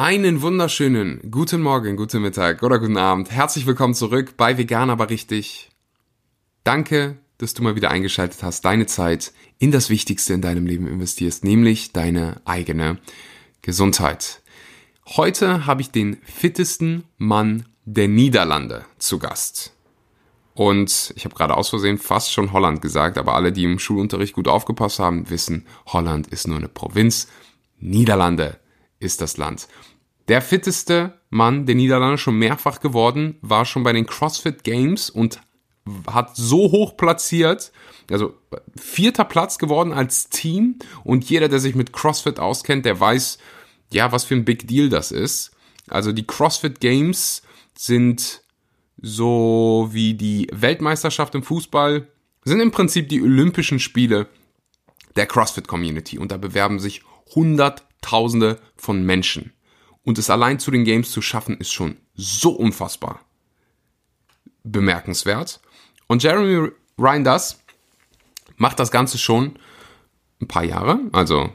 Einen wunderschönen guten Morgen, guten Mittag oder guten Abend. Herzlich willkommen zurück bei Vegan aber richtig. Danke, dass du mal wieder eingeschaltet hast, deine Zeit in das Wichtigste in deinem Leben investierst, nämlich deine eigene Gesundheit. Heute habe ich den fittesten Mann der Niederlande zu Gast. Und ich habe gerade aus Versehen fast schon Holland gesagt, aber alle, die im Schulunterricht gut aufgepasst haben, wissen, Holland ist nur eine Provinz. Niederlande ist das Land. Der fitteste Mann der Niederlande schon mehrfach geworden, war schon bei den CrossFit Games und hat so hoch platziert, also vierter Platz geworden als Team und jeder, der sich mit CrossFit auskennt, der weiß, ja, was für ein Big Deal das ist. Also die CrossFit Games sind so wie die Weltmeisterschaft im Fußball, sind im Prinzip die Olympischen Spiele der CrossFit Community und da bewerben sich Hunderttausende von Menschen. Und es allein zu den Games zu schaffen, ist schon so unfassbar bemerkenswert. Und Jeremy Reinders macht das Ganze schon ein paar Jahre. Also,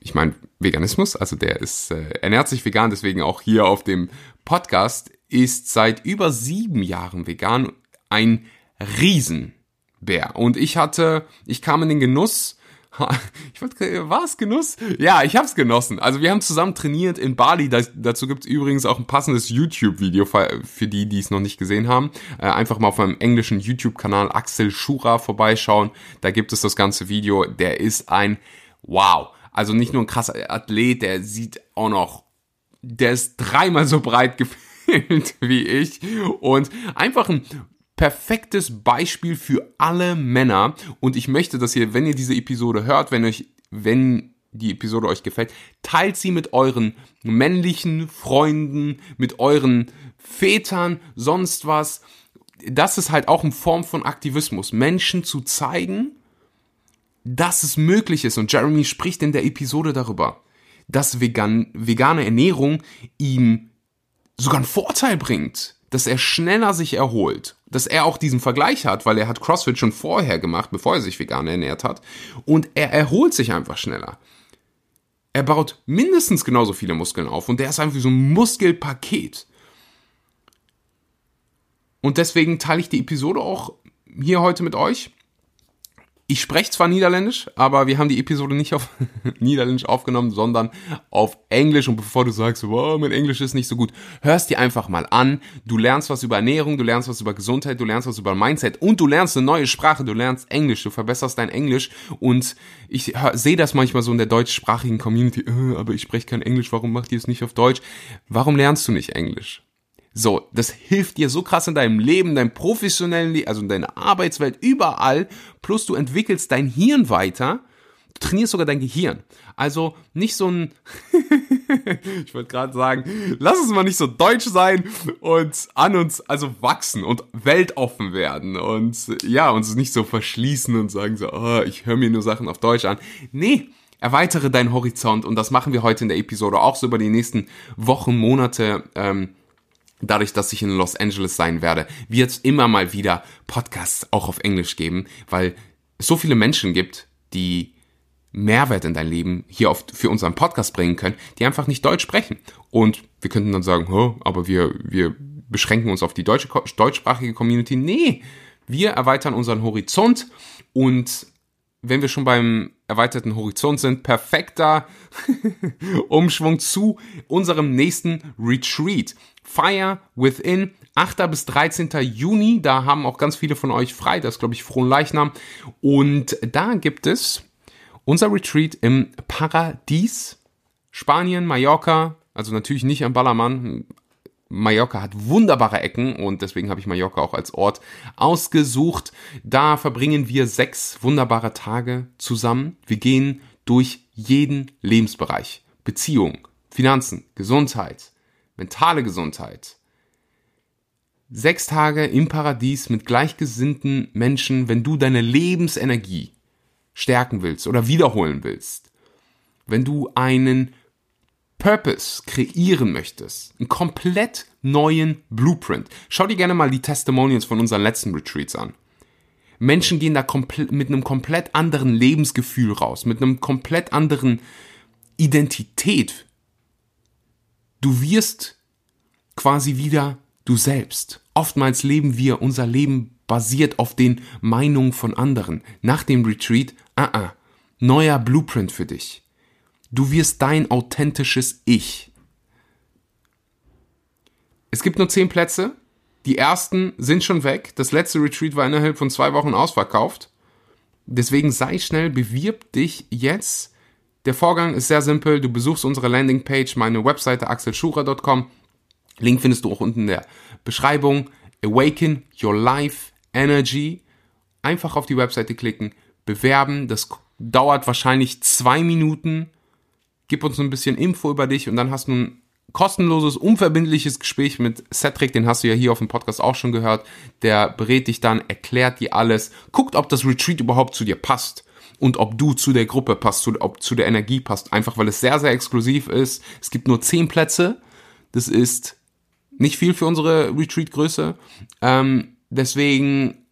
ich meine, Veganismus, also der ist, äh, ernährt sich vegan, deswegen auch hier auf dem Podcast, ist seit über sieben Jahren vegan. Ein Riesenbär. Und ich hatte, ich kam in den Genuss, ich wollte, war es Genuss? Ja, ich hab's genossen. Also wir haben zusammen trainiert in Bali. Das, dazu gibt's übrigens auch ein passendes YouTube-Video für die, die es noch nicht gesehen haben. Äh, einfach mal auf meinem englischen YouTube-Kanal Axel Schura vorbeischauen. Da gibt es das ganze Video. Der ist ein Wow. Also nicht nur ein krasser Athlet, der sieht auch noch, der ist dreimal so breit gefilmt wie ich und einfach ein perfektes Beispiel für alle Männer. Und ich möchte, dass ihr, wenn ihr diese Episode hört, wenn euch, wenn die Episode euch gefällt, teilt sie mit euren männlichen Freunden, mit euren Vätern, sonst was. Das ist halt auch eine Form von Aktivismus, Menschen zu zeigen, dass es möglich ist. Und Jeremy spricht in der Episode darüber, dass vegan, vegane Ernährung ihm sogar einen Vorteil bringt dass er schneller sich erholt, dass er auch diesen Vergleich hat, weil er hat CrossFit schon vorher gemacht, bevor er sich vegan ernährt hat, und er erholt sich einfach schneller. Er baut mindestens genauso viele Muskeln auf und der ist einfach wie so ein Muskelpaket. Und deswegen teile ich die Episode auch hier heute mit euch. Ich spreche zwar Niederländisch, aber wir haben die Episode nicht auf Niederländisch aufgenommen, sondern auf Englisch. Und bevor du sagst, wow, mein Englisch ist nicht so gut, hörst dir einfach mal an. Du lernst was über Ernährung, du lernst was über Gesundheit, du lernst was über Mindset und du lernst eine neue Sprache, du lernst Englisch, du verbesserst dein Englisch. Und ich sehe das manchmal so in der deutschsprachigen Community, äh, aber ich spreche kein Englisch, warum macht ihr es nicht auf Deutsch? Warum lernst du nicht Englisch? So, das hilft dir so krass in deinem Leben, deinem professionellen Leben, also in deiner Arbeitswelt, überall. Plus du entwickelst dein Hirn weiter. Du trainierst sogar dein Gehirn. Also nicht so ein, ich wollte gerade sagen, lass uns mal nicht so deutsch sein und an uns, also wachsen und weltoffen werden und ja, uns nicht so verschließen und sagen so, oh, ich höre mir nur Sachen auf Deutsch an. Nee, erweitere deinen Horizont und das machen wir heute in der Episode auch so über die nächsten Wochen, Monate. Ähm, dadurch, dass ich in Los Angeles sein werde, wird es immer mal wieder Podcasts auch auf Englisch geben, weil es so viele Menschen gibt, die Mehrwert in dein Leben hier auf, für unseren Podcast bringen können, die einfach nicht Deutsch sprechen. Und wir könnten dann sagen, aber wir, wir beschränken uns auf die deutsche, deutschsprachige Community. Nee, wir erweitern unseren Horizont und wenn wir schon beim erweiterten Horizont sind, perfekter Umschwung zu unserem nächsten Retreat. Fire Within, 8. bis 13. Juni. Da haben auch ganz viele von euch frei. Das ist, glaube ich, Frohen Leichnam. Und da gibt es unser Retreat im Paradies. Spanien, Mallorca. Also natürlich nicht am Ballermann. Mallorca hat wunderbare Ecken und deswegen habe ich Mallorca auch als Ort ausgesucht. Da verbringen wir sechs wunderbare Tage zusammen. Wir gehen durch jeden Lebensbereich. Beziehung, Finanzen, Gesundheit, mentale Gesundheit. Sechs Tage im Paradies mit gleichgesinnten Menschen, wenn du deine Lebensenergie stärken willst oder wiederholen willst. Wenn du einen Purpose kreieren möchtest, einen komplett neuen Blueprint. Schau dir gerne mal die Testimonials von unseren letzten Retreats an. Menschen gehen da mit einem komplett anderen Lebensgefühl raus, mit einem komplett anderen Identität Du wirst quasi wieder du selbst. Oftmals leben wir unser Leben basiert auf den Meinungen von anderen. Nach dem Retreat, ah, -uh, neuer Blueprint für dich. Du wirst dein authentisches Ich. Es gibt nur zehn Plätze. Die ersten sind schon weg. Das letzte Retreat war innerhalb von zwei Wochen ausverkauft. Deswegen sei schnell, bewirb dich jetzt. Der Vorgang ist sehr simpel. Du besuchst unsere Landingpage, meine Webseite axelschura.com. Link findest du auch unten in der Beschreibung. Awaken Your Life Energy. Einfach auf die Webseite klicken, bewerben. Das dauert wahrscheinlich zwei Minuten. Gib uns ein bisschen Info über dich und dann hast du ein kostenloses, unverbindliches Gespräch mit Cedric, den hast du ja hier auf dem Podcast auch schon gehört. Der berät dich dann, erklärt dir alles, guckt, ob das Retreat überhaupt zu dir passt und ob du zu der Gruppe passt, ob zu der Energie passt. Einfach weil es sehr, sehr exklusiv ist. Es gibt nur zehn Plätze. Das ist nicht viel für unsere Retreat-Größe. Ähm, deswegen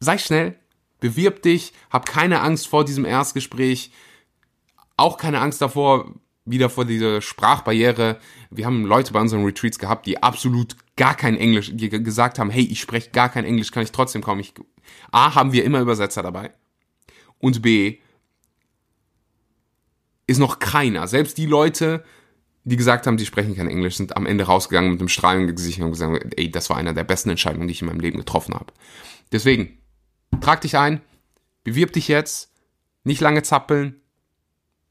sei schnell, bewirb dich, hab keine Angst vor diesem Erstgespräch, auch keine Angst davor, wieder vor dieser Sprachbarriere. Wir haben Leute bei unseren Retreats gehabt, die absolut gar kein Englisch, die gesagt haben, hey, ich spreche gar kein Englisch, kann ich trotzdem kommen. Ich, A, haben wir immer Übersetzer dabei. Und B, ist noch keiner. Selbst die Leute, die gesagt haben, die sprechen kein Englisch, sind am Ende rausgegangen mit einem strahlenden Gesicht und gesagt, ey, das war einer der besten Entscheidungen, die ich in meinem Leben getroffen habe. Deswegen, trag dich ein, bewirb dich jetzt, nicht lange zappeln,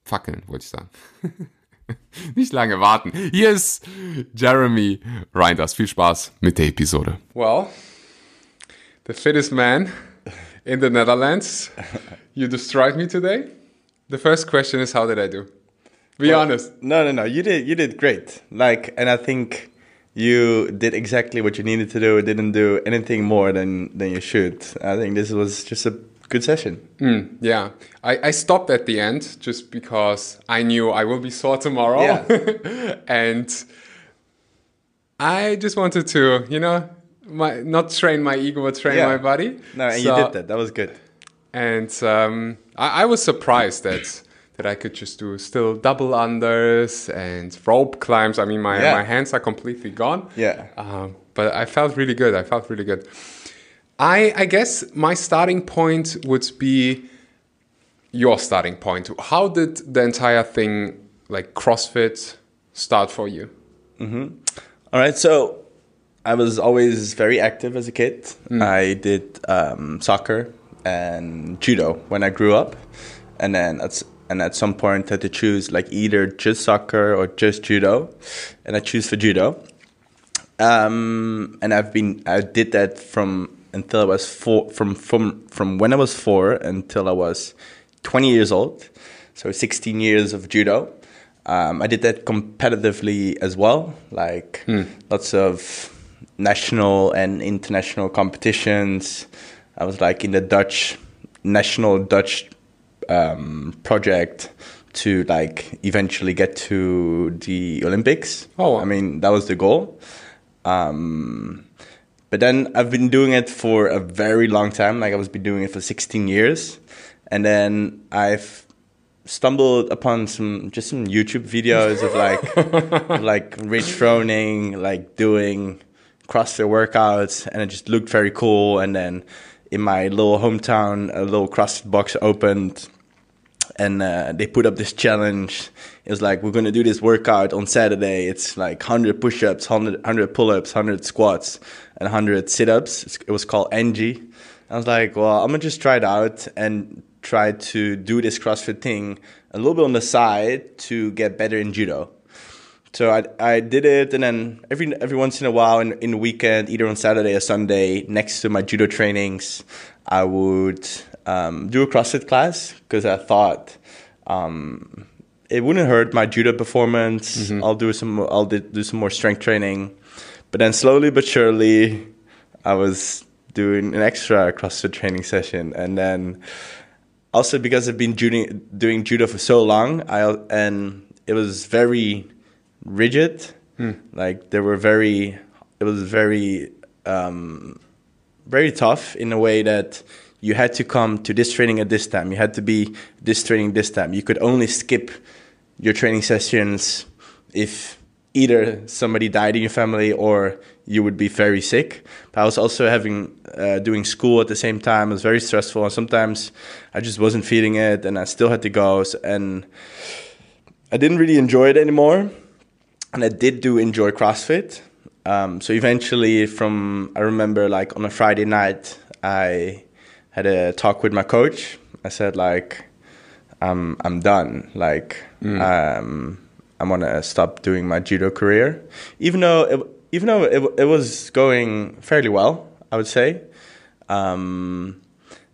fackeln, wollte ich sagen. nicht lange warten. Hier ist Jeremy Reinders. Viel Spaß mit der Episode. Well, the fittest man in the Netherlands. You destroyed me today. The first question is, how did I do? Be well, honest. No, no, no. You did. You did great. Like, and I think you did exactly what you needed to do. Didn't do anything more than than you should. I think this was just a good session. Mm, yeah, I, I stopped at the end just because I knew I will be sore tomorrow, yeah. and I just wanted to, you know, my not train my ego, but train yeah. my body. No, and so, you did that. That was good. And um, I, I was surprised that that I could just do still double unders and rope climbs. I mean, my yeah. my hands are completely gone. Yeah. Um, but I felt really good. I felt really good. I, I guess my starting point would be your starting point. How did the entire thing, like CrossFit, start for you? Mm-hmm. All right. So I was always very active as a kid. Mm. I did um, soccer and judo when I grew up, and then at, and at some point I had to choose like either just soccer or just judo, and I choose for judo. Um, and I've been I did that from until I was four, from from from when I was four until I was 20 years old. So 16 years of judo. Um, I did that competitively as well, like hmm. lots of national and international competitions. I was like in the Dutch national Dutch um, project to like eventually get to the Olympics. Oh, I mean that was the goal. Um, but then I've been doing it for a very long time. Like I was been doing it for 16 years, and then I've stumbled upon some just some YouTube videos of like like Rich Froning like doing CrossFit workouts, and it just looked very cool. And then in my little hometown, a little CrossFit box opened, and uh, they put up this challenge. It was like we're gonna do this workout on Saturday. It's like 100 push-ups, 100, 100 pull-ups, 100 squats and 100 sit-ups. It was called Angie. I was like, well, I'm gonna just try it out and try to do this CrossFit thing a little bit on the side to get better in judo. So I I did it, and then every every once in a while, in in the weekend, either on Saturday or Sunday, next to my judo trainings, I would um, do a CrossFit class because I thought um, it wouldn't hurt my judo performance. Mm-hmm. I'll do some I'll do some more strength training, but then slowly but surely, I was doing an extra CrossFit training session, and then also because I've been doing doing judo for so long, I and it was very rigid. Mm. Like there were very, it was very, um, very tough in a way that you had to come to this training at this time. You had to be this training this time. You could only skip your training sessions if either somebody died in your family or you would be very sick. But I was also having uh, doing school at the same time. It was very stressful, and sometimes I just wasn't feeling it, and I still had to go. And I didn't really enjoy it anymore. And I did do enjoy CrossFit. Um, so eventually, from I remember like on a Friday night, I had a talk with my coach. I said like, I'm I'm done. Like, um, I want to stop doing my judo career, even though it, even though it, it was going fairly well, I would say. Um,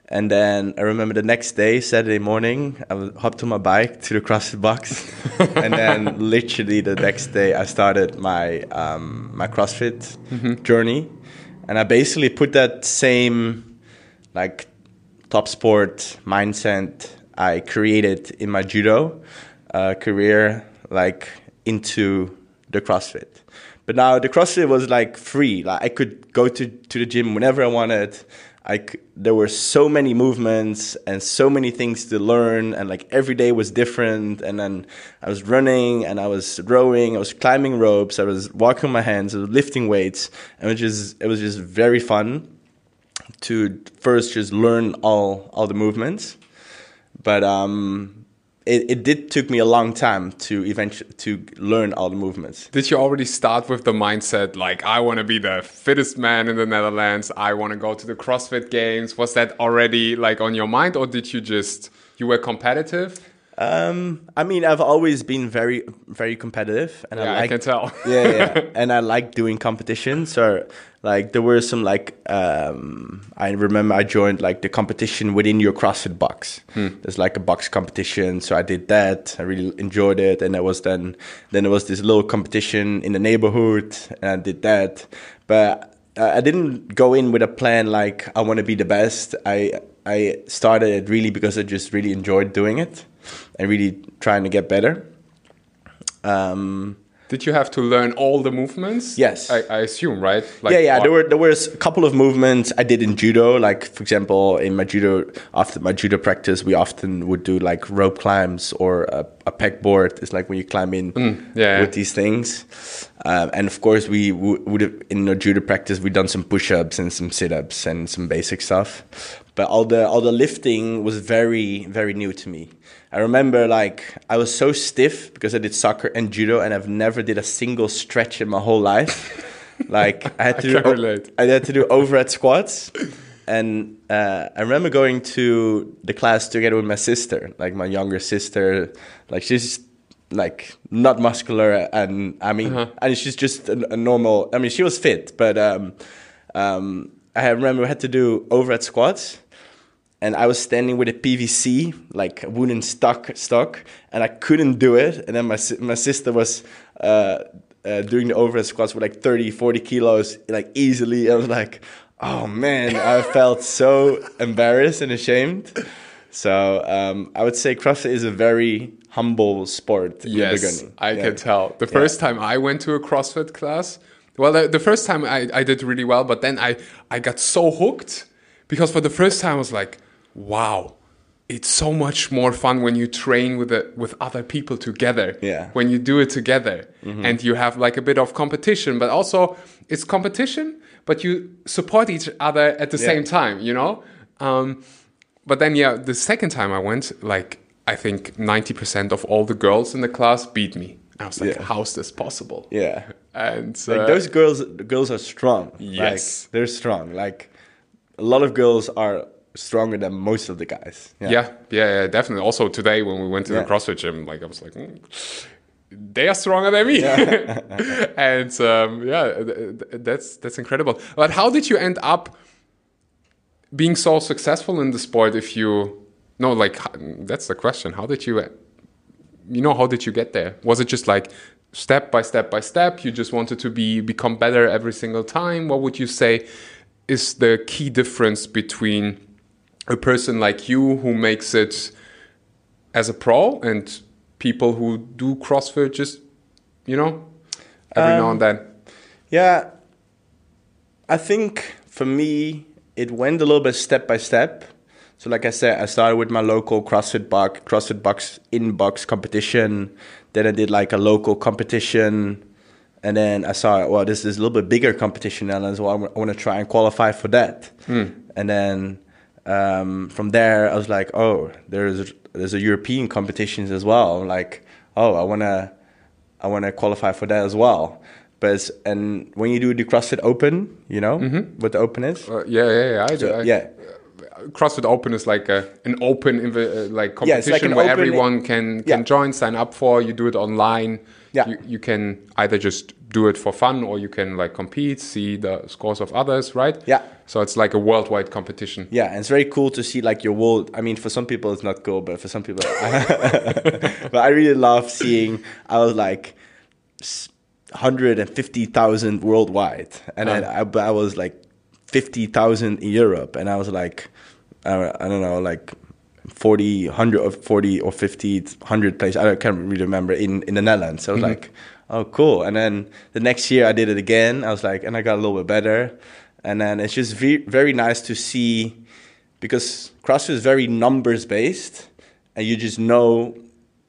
and then I remember the next day, Saturday morning, I hopped on my bike to the CrossFit box, and then literally the next day, I started my um, my CrossFit journey, and I basically put that same like top sport mindset I created in my judo uh, career, like into the CrossFit. But now the CrossFit was like free. Like I could go to, to the gym whenever I wanted. I c- there were so many movements and so many things to learn, and like every day was different. And then I was running and I was rowing, I was climbing ropes, I was walking my hands, I was lifting weights, and it was just it was just very fun to first just learn all all the movements but um it, it did took me a long time to eventually to learn all the movements Did you already start with the mindset like I want to be the fittest man in the Netherlands? I want to go to the CrossFit Games. Was that already like on your mind, or did you just you were competitive? Um i mean i've always been very very competitive and Yeah, i I can tell. yeah, yeah and i like doing competitions. so like there were some like um i remember i joined like the competition within your crossfit box. There's like a box competition so i did that. I really enjoyed it and there was then then there was this little competition in the neighborhood and i did that. But uh, i didn't go in with a plan like i want to be the best. I i started it really because i just really enjoyed doing it and really trying to get better um Did you have to learn all the movements? Yes. I, I assume, right? Like, yeah, yeah. There were there was a couple of movements I did in judo. Like for example, in my judo after my judo practice, we often would do like rope climbs or a, a pegboard. It's like when you climb in Mm, yeah, with yeah. these things. Um, and of course, we would have in our judo practice we done some push-ups and some sit-ups and some basic stuff. But all the all the lifting was very very new to me. I remember like I was so stiff because I did soccer and judo, and I've never did a single stretch in my whole life. like I had to I do. I had to do overhead squats. And uh, I remember going to the class together with my sister, like my younger sister. Like she's like not muscular, and I mean, Uh-huh. and she's just a, a normal. I mean, she was fit, but um, um, I remember we had to do overhead squats, and I was standing with a PVC, like a wooden stock, stock, and I couldn't do it. And then my my sister was uh, uh, doing the overhead squats with like 30, 40 kilos, like easily. I was like, oh man, I felt so embarrassed and ashamed. So um, I would say CrossFit is a very humble sport in the Yes, beginning. I Yeah. can tell. The first time I went to a CrossFit class, well, the, the first time I, I did really well, but then I, I got so hooked because for the first time I was like, wow, it's so much more fun when you train with the, with other people together. Yeah. When you do it together and you have like a bit of competition, but also it's competition, but you support each other at the same time, you know? Um, but then yeah the second time i went like i think 90% of all the girls in the class beat me i was like Yeah. how's this possible Yeah. and Like uh, those girls, girls are strong. Yes. like, they're strong. Like a lot of girls are stronger than most of the guys. yeah. yeah yeah definitely also today when we went to Yeah. the crossfit gym like i was like "Mm, they are stronger than me. And um, yeah th- th- that's that's incredible. But how did you end up being so successful in the sport if you no like that's the question. How did you you know how did you get there? Was it just like step by step by step? You just wanted to be become better every single time? What would you say is the key difference between a person like you who makes it as a pro and people who do crossfit just you know every now and then Yeah, I think for me it went a little bit step by step. So like I said, I started with my local CrossFit box, CrossFit box in box competition. Then I did like a local competition and then I saw well, this is a little bit bigger competition now as well. I want to try and qualify for that, and then um, from there I was like, oh, there's there's a European competitions as well. Like, oh, I wanna I wanna qualify for that as well. But it's, and when you do the CrossFit Open, you know what the Open is. Uh, yeah, yeah, yeah. I, do. I, yeah. CrossFit Open is like a, an open invi- uh, like Yeah, competition like where everyone can can Yeah. join, sign up for. You do it online. Yeah. You, you can either just do it for fun or you can like compete, see the scores of others, right? Yeah. So it's like a worldwide competition. Yeah, and it's very cool to see like your world. I mean, for some people it's not cool, but for some people, but I really love seeing. I was like hundred and fifty thousand worldwide, and then I, but I was like fifty thousand in Europe, and I was like, uh, I don't know, like 40, 100 or 40 or 50, 100 places. I can't really remember in, in the Netherlands. So I was like, oh, cool. And then the next year I did it again. I was like, and I got a little bit better. And then it's just ve- very nice to see because CrossFit is very numbers based and you just know,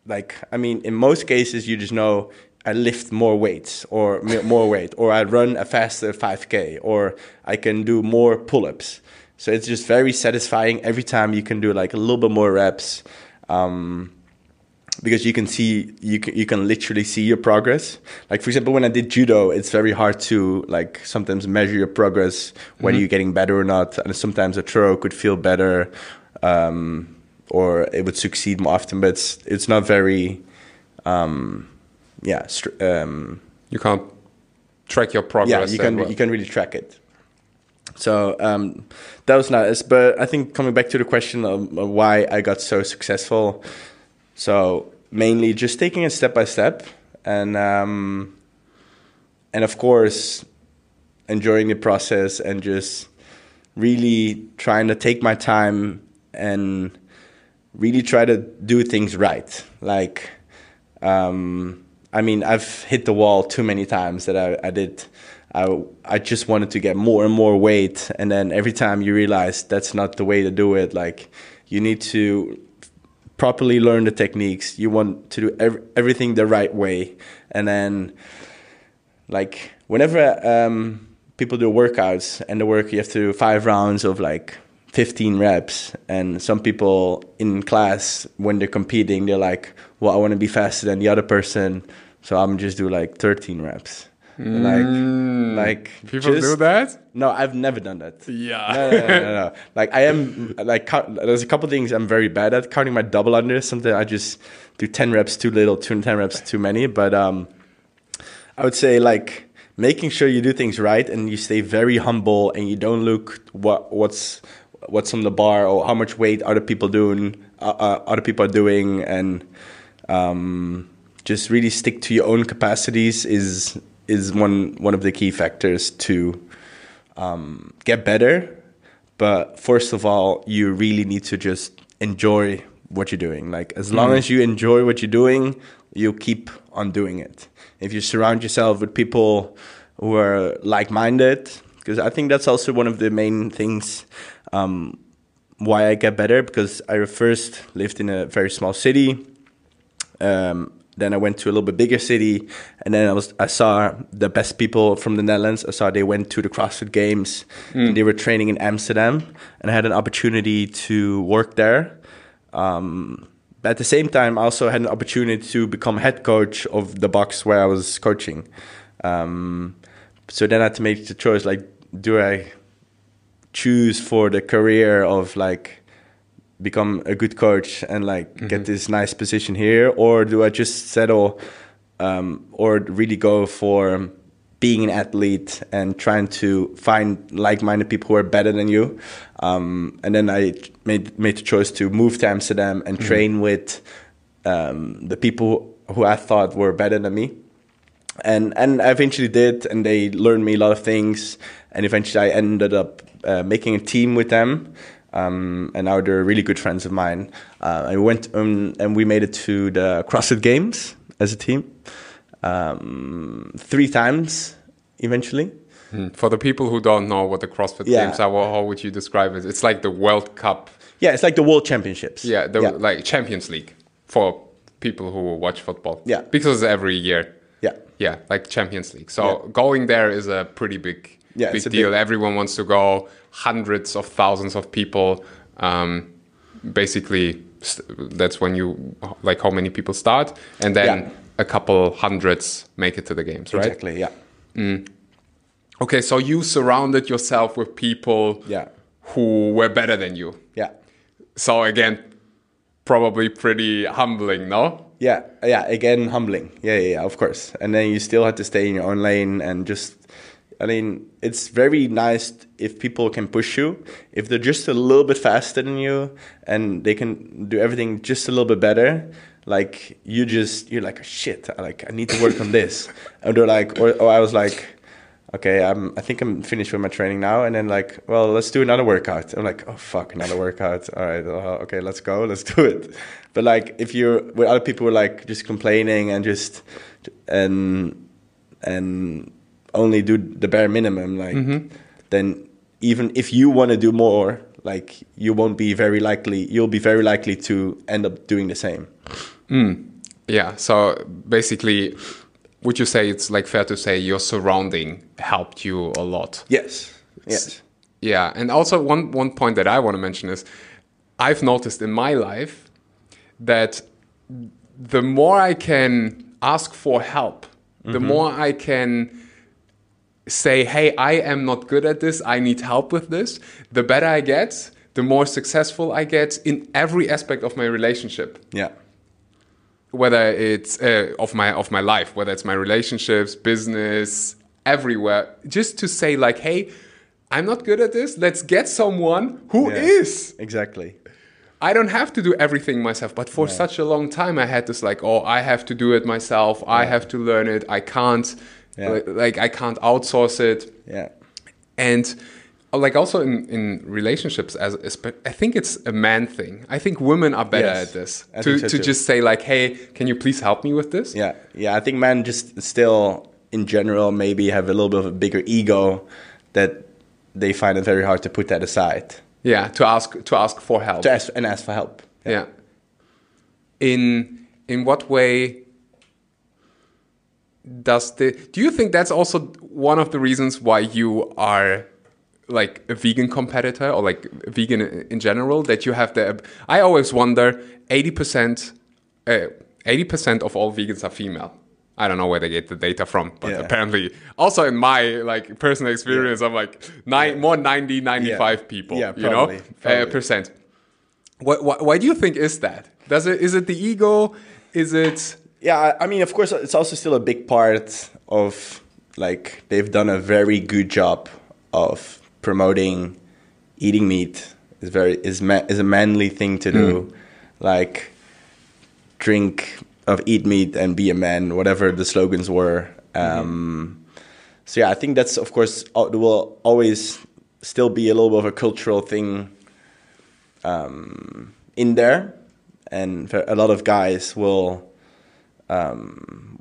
like, I mean, in most cases, you just know I lift more weights or more weight or I run a faster 5K or I can do more pull ups. So it's just very satisfying every time you can do like a little bit more reps. Um, because you can see you can, you can literally see your progress. Like for example when i did judo it's very hard to like sometimes measure your progress whether you're getting better or not and sometimes a throw could feel better um, or it would succeed more often but it's, it's not very um, yeah str- um, You can't track your progress yeah you can well. you can really track it. So um, that was nice but i think coming back to the question of why i got so successful so mainly just taking it step by step and um, and of course enjoying the process and just really trying to take my time and really try to do things right like um, I mean, I've hit the wall too many times that I, I did. I, I just wanted to get more and more weight, and then every time you realize that's not the way to do it. Like, you need to properly learn the techniques. You want to do ev- everything the right way, and then like whenever um, people do workouts and the work you have to do five rounds of like 15 reps. And some people in class when they're competing they're like well i want to be faster than the other person so i'm just do like 13 reps like like People just- do that? no i've never done that Yeah. no, no, no, no, no. Like I am, like count, there's a couple things I'm very bad at. Counting my double under, something I just do ten reps too little, two ten reps too many. But um, I would say like making sure you do things right and you stay very humble and you don't look what what's what's on the bar or how much weight other people doing, uh, uh, other people are doing, and um, just really stick to your own capacities is is one one of the key factors to um, get better. But first of all, you really need to just enjoy what you're doing. Like as long as you enjoy what you're doing, you keep on doing it. If you surround yourself with people who are like-minded, because I think that's also one of the main things um, why I get better. Because I first lived in a very small city. Um, then I went to a little bit bigger city, and then I was I saw the best people from the Netherlands. I saw they went to the CrossFit Games, and they were training in Amsterdam, and I had an opportunity to work there. Um, but at the same time, I also had an opportunity to become head coach of the box where I was coaching. Um, so then I had to make the choice: like, do I choose for the career of like become a good coach and like get this nice position here? Or do i just settle um, or really go for being an athlete and trying to find like-minded people who are better than you? Um, and then i made made the choice to move to amsterdam and train with um, the people who i thought were better than me. And and I eventually did, and they learned me a lot of things. And eventually, I ended up uh, making a team with them, um, and now they're really good friends of mine. Uh, I went um, and we made it to the CrossFit Games as a team um, three times eventually. Hmm. For the people who don't know what the CrossFit Yeah. Games are, how would you describe it? It's like the World Cup. Yeah, it's like the World Championships. Yeah, the yeah. like Champions League for people who watch football. Yeah. Because every year. yeah. yeah, like Champions League. So Yeah. going there is a pretty big, Yeah, big deal. big- Everyone wants to go. Hundreds of thousands of people. Um, basically, st- that's when you like how many people start, and then Yeah. a couple hundreds make it to the games, right? Exactly. Yeah. Okay, so you surrounded yourself with people Yeah. who were better than you. Yeah. So again, probably pretty humbling, no? Yeah, yeah. Again, humbling. Yeah, yeah, yeah, of course. And then you still had to stay in your own lane and just. I mean, it's very nice if people can push you. If they're just a little bit faster than you and they can do everything just a little bit better, like you just you're like shit. I Like I need to work on this. And they're like, or, or I was like, okay, I'm. I think I'm finished with my training now. And then like, well, let's do another workout. I'm like, oh fuck, another workout. All right, uh, okay, let's go, let's do it. But like, if you're with other people, who are like just complaining and just and and only do the bare minimum, like, mm-hmm. then even if you want to do more, like, you won't be very likely. You'll be very likely to end up doing the same. Mm. Yeah. So basically, would you say it's like fair to say your surrounding helped you a lot? Yes. Yes. Yeah, and also one one point that I want to mention is I've noticed in my life that the more I can ask for help, the mm-hmm. more I can say, "Hey, I am not good at this. I need help with this." The better I get, the more successful I get in every aspect of my relationship Yeah. whether it's uh, of my of my life, whether it's my relationships, business, everywhere. Just to say like, hey, I'm not good at this. Let's get someone who is. Yeah. Exactly. I don't have to do everything myself. But for such a long time, I had this like, oh, I have to do it myself. I have to learn it. I can't, Yeah. like, like, I can't outsource it Yeah. and uh, like also in, in relationships as espe- i think it's a man thing i think women are better Yes, at this I to, so to too. just say like hey can you please help me with this Yeah, yeah. I think men just still, in general, maybe have a little bit of a bigger ego that they find it very hard to put that aside yeah to ask to ask for help to ask and ask for help. yeah in in what way does the do you think that's also one of the reasons why you are like a vegan competitor or like vegan in general that you have the i always wonder 80% uh, 80% of all vegans are female. I don't know where they get the data from but Yeah. apparently also in my like personal experience i'm like nine, more 90 95 people Yeah, you know? probably. Uh, percent. what, what, why do you think is that? Does it is it the ego? Is it Yeah, I- mean, of course, it's also still a big part of like they've done a very good job of promoting eating meat. Is very is ma- is a manly thing to do, like drink of eat meat and be a man, whatever the slogans were. Um, So yeah, I think that's of course will always still be a little bit of a cultural thing um, in there, and a lot of guys will um,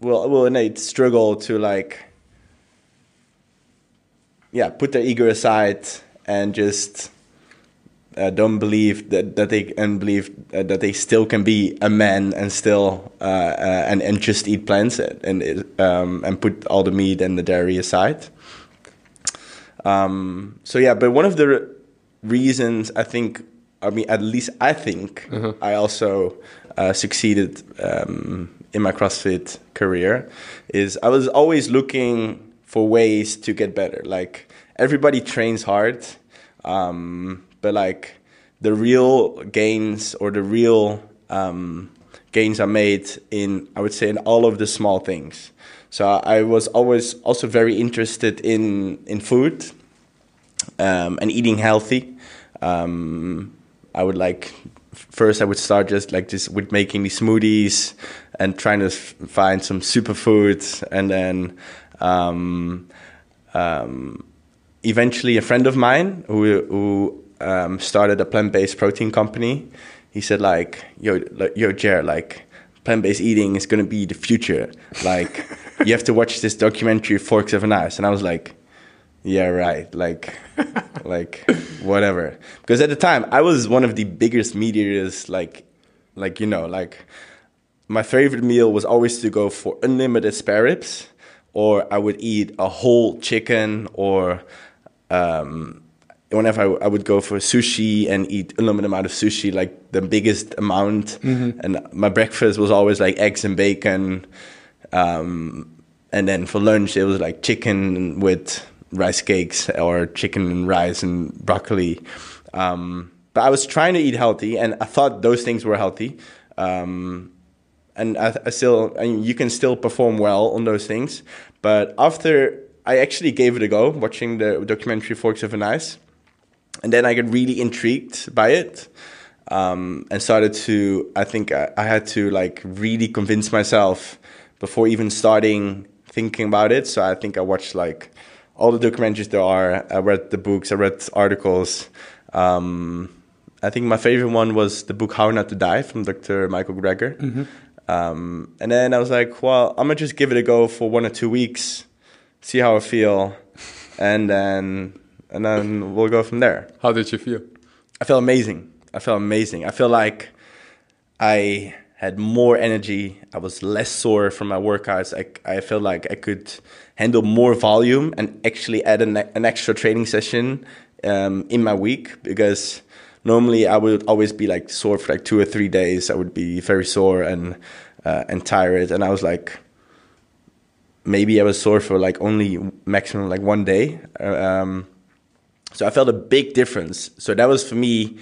will will innate struggle to like yeah put their ego aside and just uh, don't believe that, that they and believe uh, that they still can be a man and still uh, uh, and and just eat plants and and, um, and put all the meat and the dairy aside. Um, so yeah, but one of the re- reasons I think, I mean, at least I think I also uh, succeeded um, in my CrossFit career is I was always looking for ways to get better. Like everybody trains hard, um, but like the real gains or the real um, gains are made in I would say in all of the small things. So I was always also very interested in in food um, and eating healthy. Um, I would like first I would start just like just with making these smoothies and trying to find some superfoods, and then um, um, eventually a friend of mine who who um, started a plant based protein company. He said like yo yo Jer like plant based eating is gonna be the future. Like you have to watch this documentary Forks Over Knives, and I was like yeah right like like whatever because at the time i was one of the biggest meteors like like you know like my favorite meal was always to go for unlimited spare ribs, or I would eat a whole chicken, or um, whenever I, I would go for sushi and eat unlimited amount of sushi, like the biggest amount. And my breakfast was always like eggs and bacon. Um, and then for lunch, it was like chicken with rice cakes or chicken and rice and broccoli. Um, but I was trying to eat healthy, and I thought those things were healthy. Um, and I, I still, I mean, you can still perform well on those things. But after I actually gave it a go, watching the documentary Forks Over Knives, and then I got really intrigued by it, um, and started to. I think I, I had to like really convince myself before even starting thinking about it. So I think I watched like all the documentaries there are. I read the books. I read articles. Um, I think my favorite one was the book How Not to Die from Dr. Michael Greger. Um, and then I was like, well, I'm gonna just give it a go for one or two weeks, see how I feel, and then and then we'll go from there. How did you feel? I felt amazing. I felt amazing. I feel like I had more energy. I was less sore from my workouts. I, I felt like I could handle more volume and actually add an, an extra training session um, in my week because normally I would always be like sore for like two or three days. I would be very sore and uh, and tired, and I was like, maybe I was sore for like only maximum like one day. Uh, Um, so I felt a big difference. So that was for me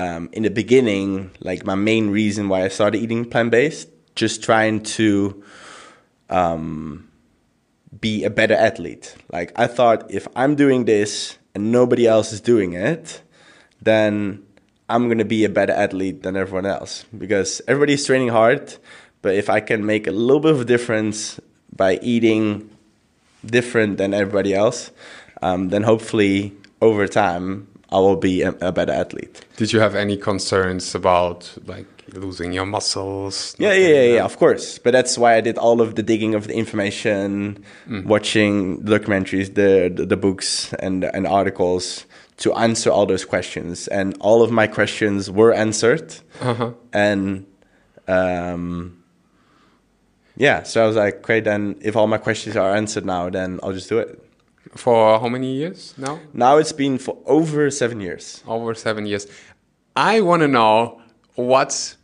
um, in the beginning, like my main reason why I started eating plant based, just trying to um, be a better athlete. Like I thought, if I'm doing this and nobody else is doing it, then I'm gonna be a better athlete than everyone else because everybody's training hard. But if I can make a little bit of a difference by eating different than everybody else, um, then hopefully over time I will be a, a better athlete. Did you have any concerns about like losing your muscles? Yeah, yeah, yeah, yeah, of course. But that's why I did all of the digging of the information, watching the documentaries, the, the the books and and articles to answer all those questions. And all of my questions were answered. Uh-huh. And um, yeah, so I was like, okay, then if all my questions are answered now, then I'll just do it. For how many years now? Now it's been for over seven years. Over seven years. I want to know what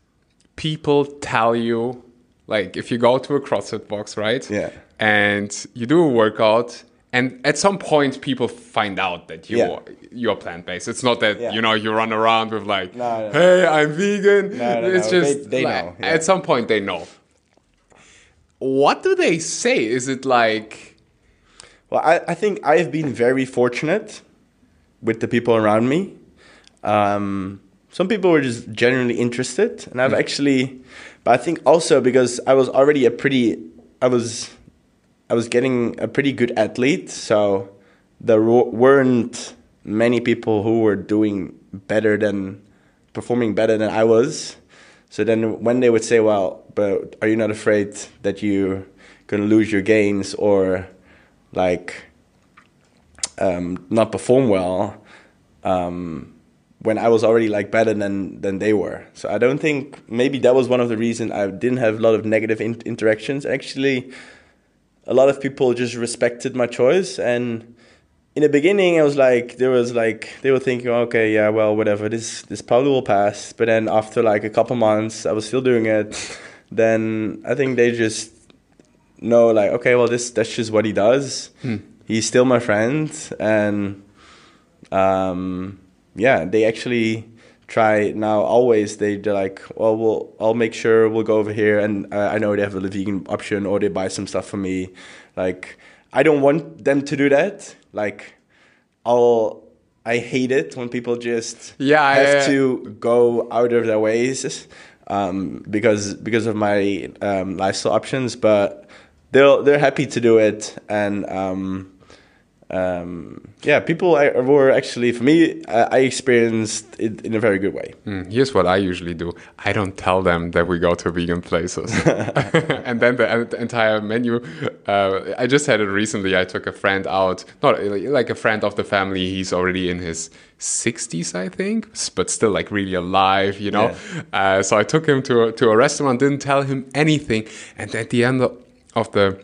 people tell you. Like, if you go to a CrossFit box, right? Yeah. And you do a workout, and at some point, people find out that you Yeah. you're plant based. It's not that Yeah. you know you run around with like, No, no, no. "Hey, I'm vegan." No, no, it's no. just They- they like, know, yeah. At some point, they know. What do they say? Is it like? Well, I, I think I have been very fortunate with the people around me. Um, some people were just genuinely interested, and I've actually, but I think also because I was already a pretty, I was, I was getting a pretty good athlete, so there weren't many people who were doing better than, performing better than I was. So then when they would say, "Well, but are you not afraid that you're gonna lose your gains or like um, not perform well?" Um, when I was already like better than than they were, so I don't think maybe that was one of the reasons I didn't have a lot of negative in- interactions. Actually, a lot of people just respected my choice and in the beginning, I was like, there was like, they were thinking, okay, yeah, well, whatever, this this probably will pass. But then after like a couple months, I was still doing it. then I think they just know, like, okay, well, this that's just what he does. He's still my friend, and um, yeah, they actually try now. Always they they're like, well, we'll I'll make sure we'll go over here, and uh, I know they have a vegan option, or they buy some stuff for me. Like, I don't want them to do that. Like, I'll. I hate it when people just Yeah, have I- to go out of their ways um, because because of my um, lifestyle options. But they're they're happy to do it, and um, um, yeah, people were actually for me. I, I experienced it in a very good way. Mm, here's what I usually do: I don't tell them that we go to vegan places, and then the, the entire menu. Uh, I just had it recently. I took a friend out, not like a friend of the family. He's already in his 60s, I think, but still like really alive, you know. Yeah. Uh, so I took him to a, to a restaurant, didn't tell him anything, and at the end of the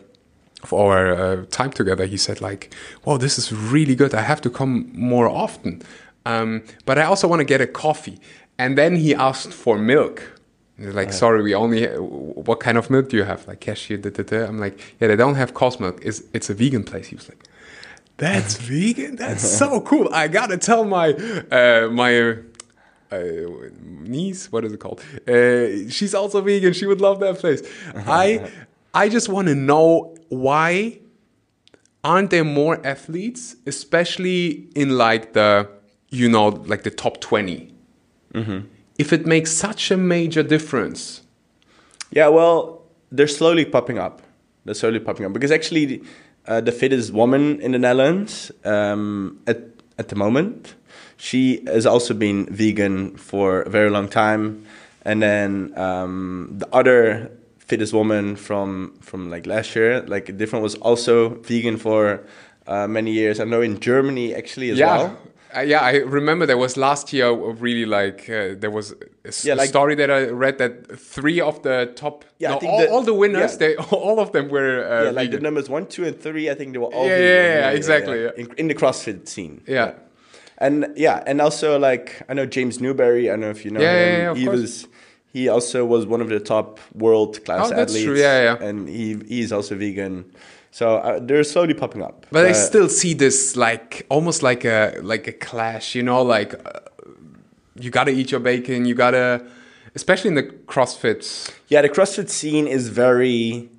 of our uh, time together, he said like, "Wow, this is really good. I have to come more often." Um, but I also want to get a coffee. And then he asked for milk. Like, sorry, we only. What kind of milk do you have? Like cashew. Da, da, da. I'm like, yeah, they don't have cow milk. It's it's a vegan place. He was like, that's vegan. That's so cool. I gotta tell my uh, my. Uh, niece, what is it called? Uh, she's also vegan. She would love that place. I I just want to know why aren't there more athletes, especially in like the you know like the top 20 mm-hmm. If it makes such a major difference. Yeah, well, they're slowly popping up. They're slowly popping up because actually, uh, the fittest woman in the Netherlands um, at at the moment, she has also been vegan for a very long time, and then um, the other fittest woman from from like last year, like different, was also vegan for uh, many years. I know in Germany actually as yeah. well. Uh, yeah, I remember there was last year really like uh, there was a yeah, like, story that I read that three of the top yeah, no, all, the, all, the winners yeah. they all of them were uh, yeah like vegan. the numbers one two and three I think they were all yeah yeah, exactly in, in, the CrossFit scene yeah. and yeah and also like I know James Newbury I don't know if you know yeah, him he course. was he also was one of the top world class oh, athletes. True. Yeah, yeah. And he he's also vegan. So uh, they're slowly popping up. But, I still see this like almost like a like a clash, you know, like uh, you got to eat your bacon, you got to especially in the CrossFit. Yeah, the CrossFit scene is very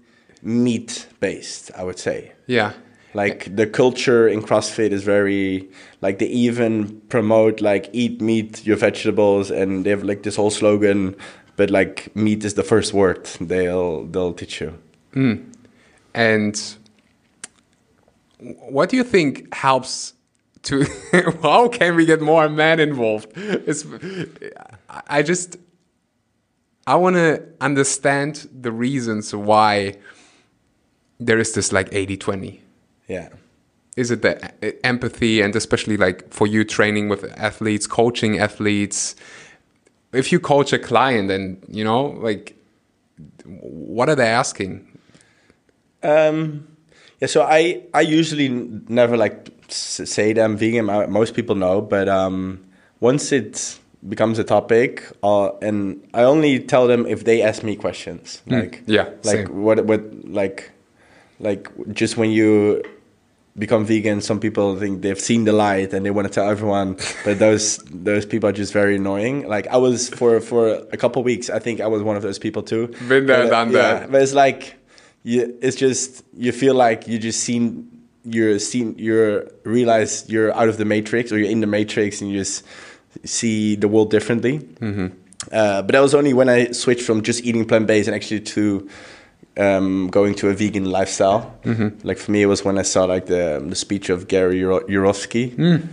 meat based, I would say. Yeah. Like the culture in CrossFit is very like they even promote like eat meat, your vegetables, and they have like this whole slogan but like meat is the first word they'll they'll teach you. Mm. And what do you think helps to how can we get more men involved? It's, I just I want to understand the reasons why there is this like 80-20. Yeah. Is it the empathy and especially like for you training with athletes, coaching athletes, if you coach a client and you know like what are they asking um yeah so i i usually never like say that i'm vegan most people know but um once it becomes a topic uh, and i only tell them if they ask me questions mm. like yeah like same. what what like like just when you become vegan, some people think they've seen the light and they want to tell everyone, but those those people are just very annoying. Like I was for for a couple weeks, I think I was one of those people too. Been there, but, done yeah, that. But it's like you, it's just you feel like you just seen you're seen you're realize you're out of the matrix or you're in the matrix and you just see the world differently. Mm-hmm. Uh, but that was only when I switched from just eating plant based and actually to um, going to a vegan lifestyle. Mm-hmm. Like for me, it was when I saw like the the speech of Gary Yourofsky. Mm.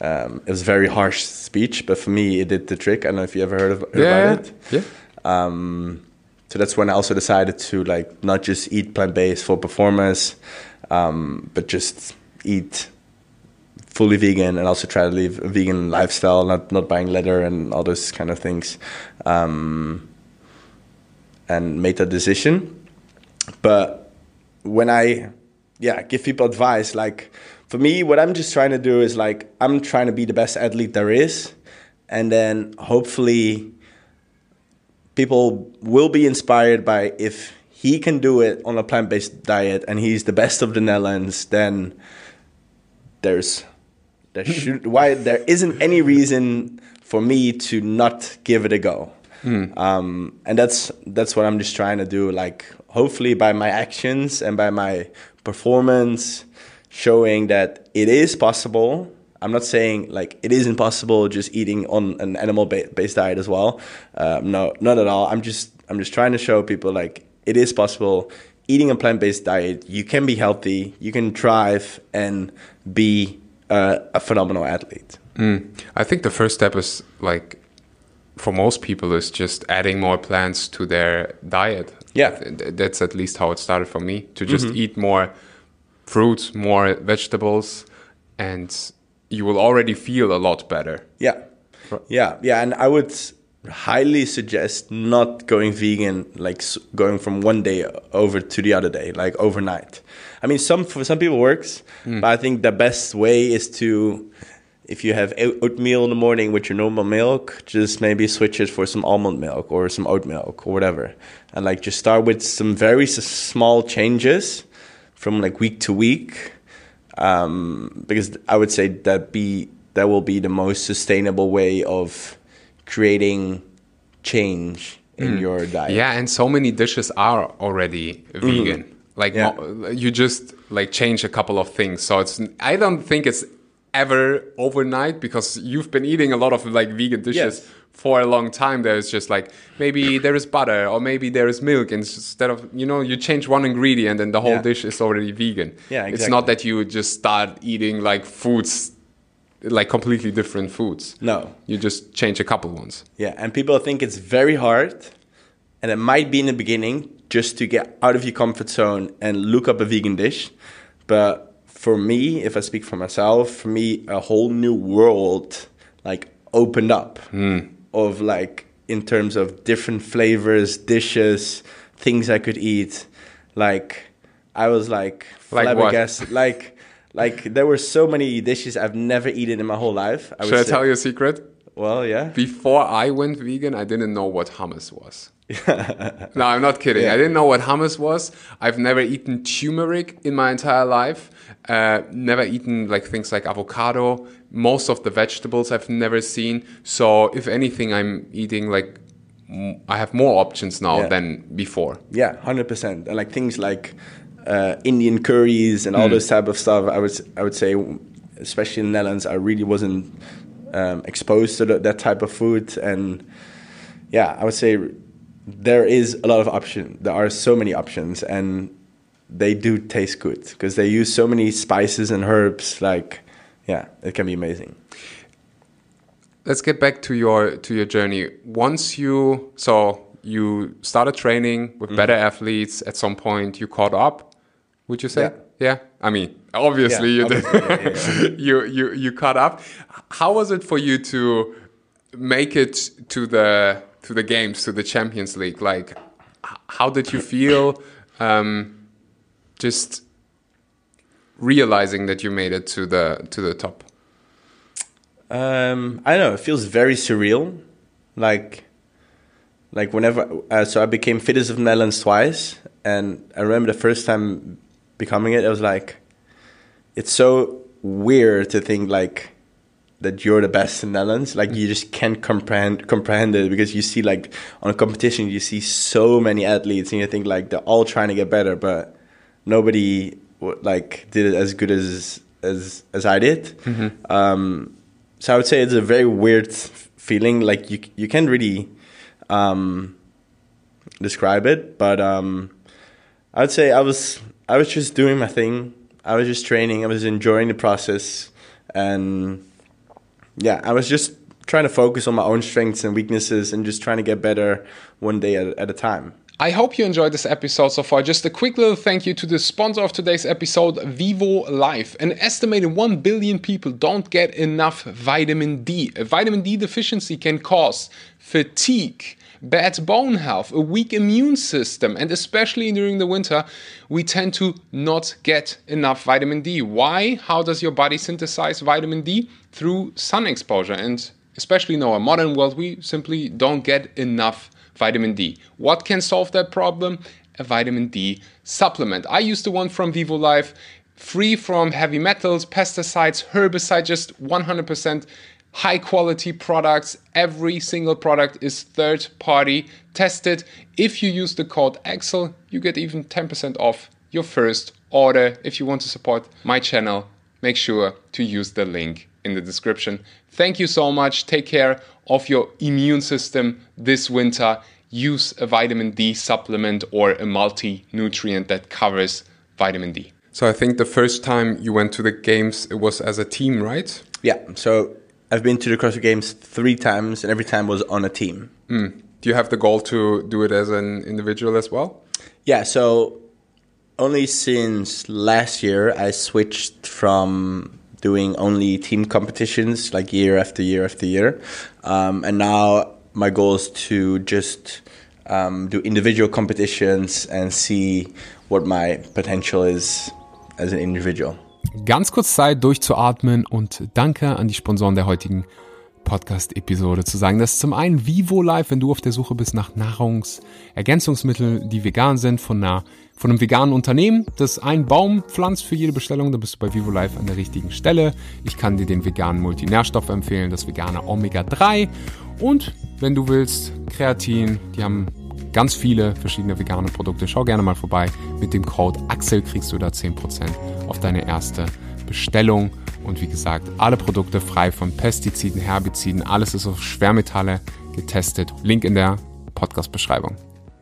Um, it was a very harsh speech, but for me, it did the trick. I don't know if you ever heard, of, heard yeah, about it. Yeah. Um, so that's when I also decided to like not just eat plant based for performance, um, but just eat fully vegan and also try to live a vegan lifestyle, not not buying leather and all those kind of things. Um, and made that decision but when I, yeah, give people advice, like for me, what I'm just trying to do is like, I'm trying to be the best athlete there is. And then hopefully people will be inspired by if he can do it on a plant based diet and he's the best of the Netherlands, then there's there should why there isn't any reason for me to not give it a go. Mm. Um, and that's that's what I'm just trying to do. Like hopefully by my actions and by my performance, showing that it is possible. I'm not saying like it is impossible just eating on an animal based diet as well. Um, no, not at all. I'm just I'm just trying to show people like it is possible eating a plant-based diet, you can be healthy, you can thrive, and be uh, a phenomenal athlete. I think the first step is like for most people is just adding more plants to their diet. Yeah. Th- that's at least how it started for me to just mm-hmm. eat more fruits, more vegetables, and you will already feel a lot better. Yeah. Yeah, yeah, and I would highly suggest not going vegan like going from one day over to the other day like overnight. I mean some for some people works, mm. but I think the best way is to if you have oatmeal in the morning with your normal milk, just maybe switch it for some almond milk or some oat milk or whatever. And like just start with some very small changes from like week to week um, because I would say that be that will be the most sustainable way of creating change in your diet. Yeah, and so many dishes are already vegan. Like Yeah. you just like change a couple of things. So it's I don't think it's ever overnight because you've been eating a lot of like vegan dishes Yes. for a long time. There's just like maybe there is butter or maybe there is milk instead of you know you change one ingredient and the whole Yeah. dish is already vegan. Yeah, It's not that you just start eating like foods like completely different foods. No. You just change a couple ones. Yeah, and people think it's very hard, and it might be in the beginning just to get out of your comfort zone and look up a vegan dish. But for me, if I speak for myself, for me, a whole new world like opened up hmm. of like in terms of different flavors, dishes, things I could eat. Like I was like Like what? flabbergasted. Like like there were so many dishes I've never eaten in my whole life. I Should I say- tell you a secret? Well, yeah. before I went vegan, I didn't know what hummus was. no, I'm not kidding. Yeah. I didn't know what hummus was. I've never eaten turmeric in my entire life. Uh, never eaten like things like avocado. Most of the vegetables I've never seen. So if anything, I'm eating like I have more options now Yeah. than before. Yeah, hundred percent. And like things like uh, Indian curries and all those type of stuff. I would I would say, especially in the Netherlands, I really wasn't um, exposed to the, that type of food. And yeah, I would say there is a lot of option. There are so many options, and they do taste good because they use so many spices and herbs. Like, yeah, it can be amazing. let's get back to your to your journey once you so you started training with mm-hmm. better athletes at some point you caught up would you say Yeah. yeah i mean obviously Yeah, you did obviously, you you you caught up how was it for you to make it to the to the games to the champions league like how did you feel um just realizing that you made it to the to the top Um, I don't know. It feels very surreal. Like, like whenever. Uh, so I became fittest of the Netherlands twice, and I remember the first time becoming it. I was like, it's so weird to think like that you're the best in the Netherlands. Like you just can't comprehend comprehend it because you see like on a competition you see so many athletes and you think like they're all trying to get better, but nobody like did it as good as as as I did. Um, so I would say it's a very weird feeling. Like you you can't really um, describe it, but um, I would say I was I was just doing my thing. I was just training. I was enjoying the process, and yeah, I was just trying to focus on my own strengths and weaknesses, and just trying to get better one day at, at a time. I hope you enjoyed this episode so far. Just a quick little thank you to the sponsor of today's episode, Vivo Life. An estimated 1 billion people don't get enough vitamin D. A vitamin D deficiency can cause fatigue, bad bone health, a weak immune system, and especially during the winter, we tend to not get enough vitamin D. Why? How does your body synthesize vitamin D? Through sun exposure. And especially in our modern world, we simply don't get enough vitamin D. What can solve that problem? A vitamin D supplement. I use the one from Vivo Life, free from heavy metals, pesticides, herbicides, just 100% high quality products. Every single product is third party tested. If you use the code Axel, you get even 10% off your first order. If you want to support my channel, make sure to use the link in the description. Thank you so much. Take care of your immune system this winter. use a vitamin D supplement or a multi nutrient that covers vitamin D. So I think the first time you went to the games, it was as a team, right? Yeah. So I've been to the CrossFit Games three times, and every time was on a team. Mm. Do you have the goal to do it as an individual as well? Yeah. So only since last year I switched from doing only team competitions like year after year after year, um, and now my goal is to just um, do individual competitions and see what my potential is as an individual. Ganz kurz Zeit durchzuatmen und danke an die Sponsoren der heutigen Podcast-Episode zu sagen. Das ist zum einen Vivo Life, wenn du auf der Suche bist nach Nahrungsergänzungsmitteln, die vegan sind, von, einer, von einem veganen Unternehmen, das einen Baum pflanzt für jede Bestellung, dann bist du bei Vivo Life an der richtigen Stelle. Ich kann dir den veganen Multinährstoff empfehlen, das vegane Omega-3 und wenn du willst, Kreatin, die haben ganz viele verschiedene vegane Produkte. Schau gerne mal vorbei. Mit dem Code Axel kriegst du da 10% auf deine erste Bestellung. Und wie gesagt, alle Produkte frei von Pestiziden, Herbiziden, alles ist auf Schwermetalle getestet. Link in der Podcast-Beschreibung.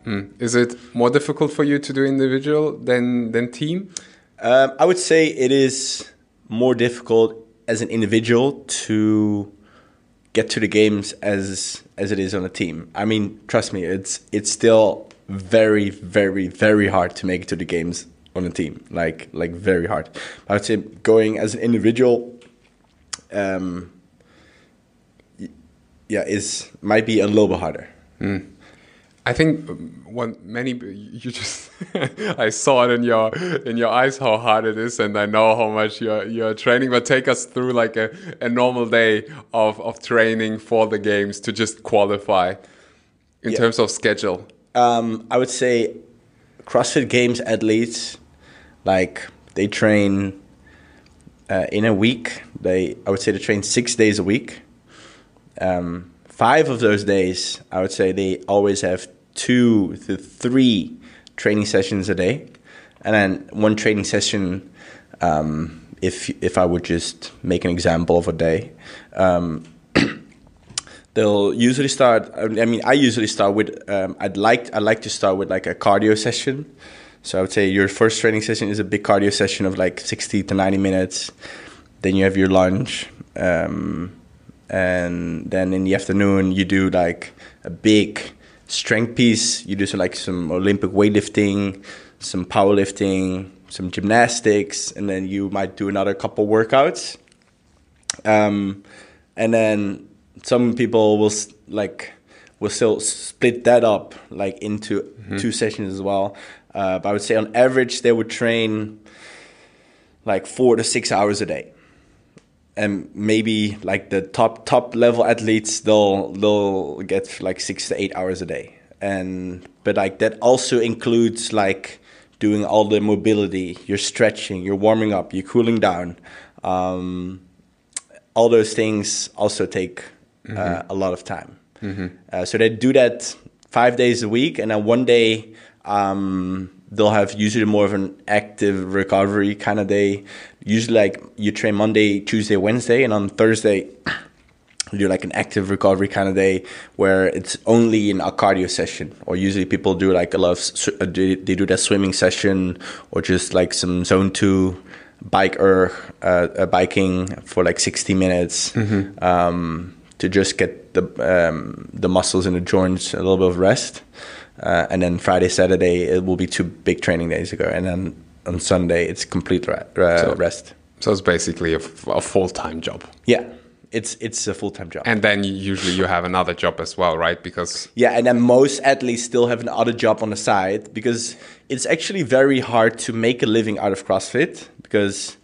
Mm. Is it more difficult for you to do individual than, than team? Um, I would say it is more difficult as an individual to get to the games as as it is on a team. I mean, trust me, it's it's still very, very, very hard to make it to the games on a team. Like like very hard. I would say going as an individual, um, yeah, is might be a little bit harder. Mm. I think one many you just I saw it in your in your eyes how hard it is, and I know how much you're you're training. But take us through like a, a normal day of of training for the games to just qualify in yeah. terms of schedule. Um, I would say CrossFit Games athletes like they train uh, in a week. They I would say they train six days a week. Um, five of those days, I would say they always have two to three training sessions a day, and then one training session. Um, if if I would just make an example of a day, um, they'll usually start. I mean, I usually start with. Um, I'd like I like to start with like a cardio session. So I would say your first training session is a big cardio session of like sixty to ninety minutes. Then you have your lunch, um, and then in the afternoon you do like a big strength piece, you do some like some Olympic weightlifting, some powerlifting, some gymnastics, and then you might do another couple workouts. Um, and then some people will like will still split that up like into mm-hmm. two sessions as well. Uh, but I would say on average they would train like four to six hours a day and maybe like the top top level athletes they'll they'll get like six to eight hours a day and but like that also includes like doing all the mobility you're stretching you're warming up you're cooling down um, all those things also take uh, mm-hmm. a lot of time mm-hmm. uh, so they do that five days a week and then one day um, they'll have usually more of an active recovery kind of day. Usually, like you train Monday, Tuesday, Wednesday, and on Thursday, you do like an active recovery kind of day where it's only in a cardio session. Or usually, people do like a lot of uh, they do that swimming session or just like some zone two bike or uh, uh, biking for like 60 minutes mm-hmm. um, to just get the um, the muscles in the joints a little bit of rest. Uh, and then Friday, Saturday, it will be two big training days ago. And then on Sunday, it's complete re- uh, so, rest. So it's basically a, a full time job. Yeah. It's it's a full time job, and then usually you have another job as well, right? Because yeah, and then most athletes still have another job on the side because it's actually very hard to make a living out of CrossFit because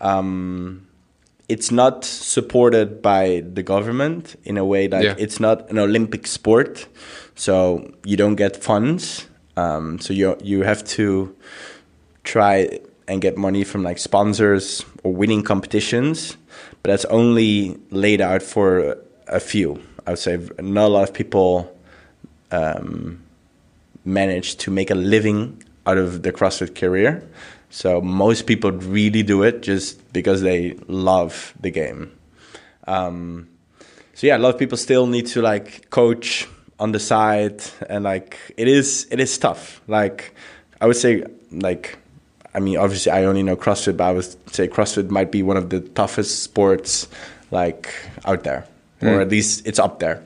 um, it's not supported by the government in a way that yeah. it's not an Olympic sport. So you don't get funds. Um, so you you have to try and get money from like sponsors or winning competitions, but that's only laid out for a few. I would say not a lot of people um, manage to make a living out of the CrossFit career. So most people really do it just because they love the game. Um, so yeah, a lot of people still need to like coach on the side, and like it is it is tough. Like I would say, like I mean, obviously I only know CrossFit, but I would say CrossFit might be one of the toughest sports like out there, or hmm. at least it's up there.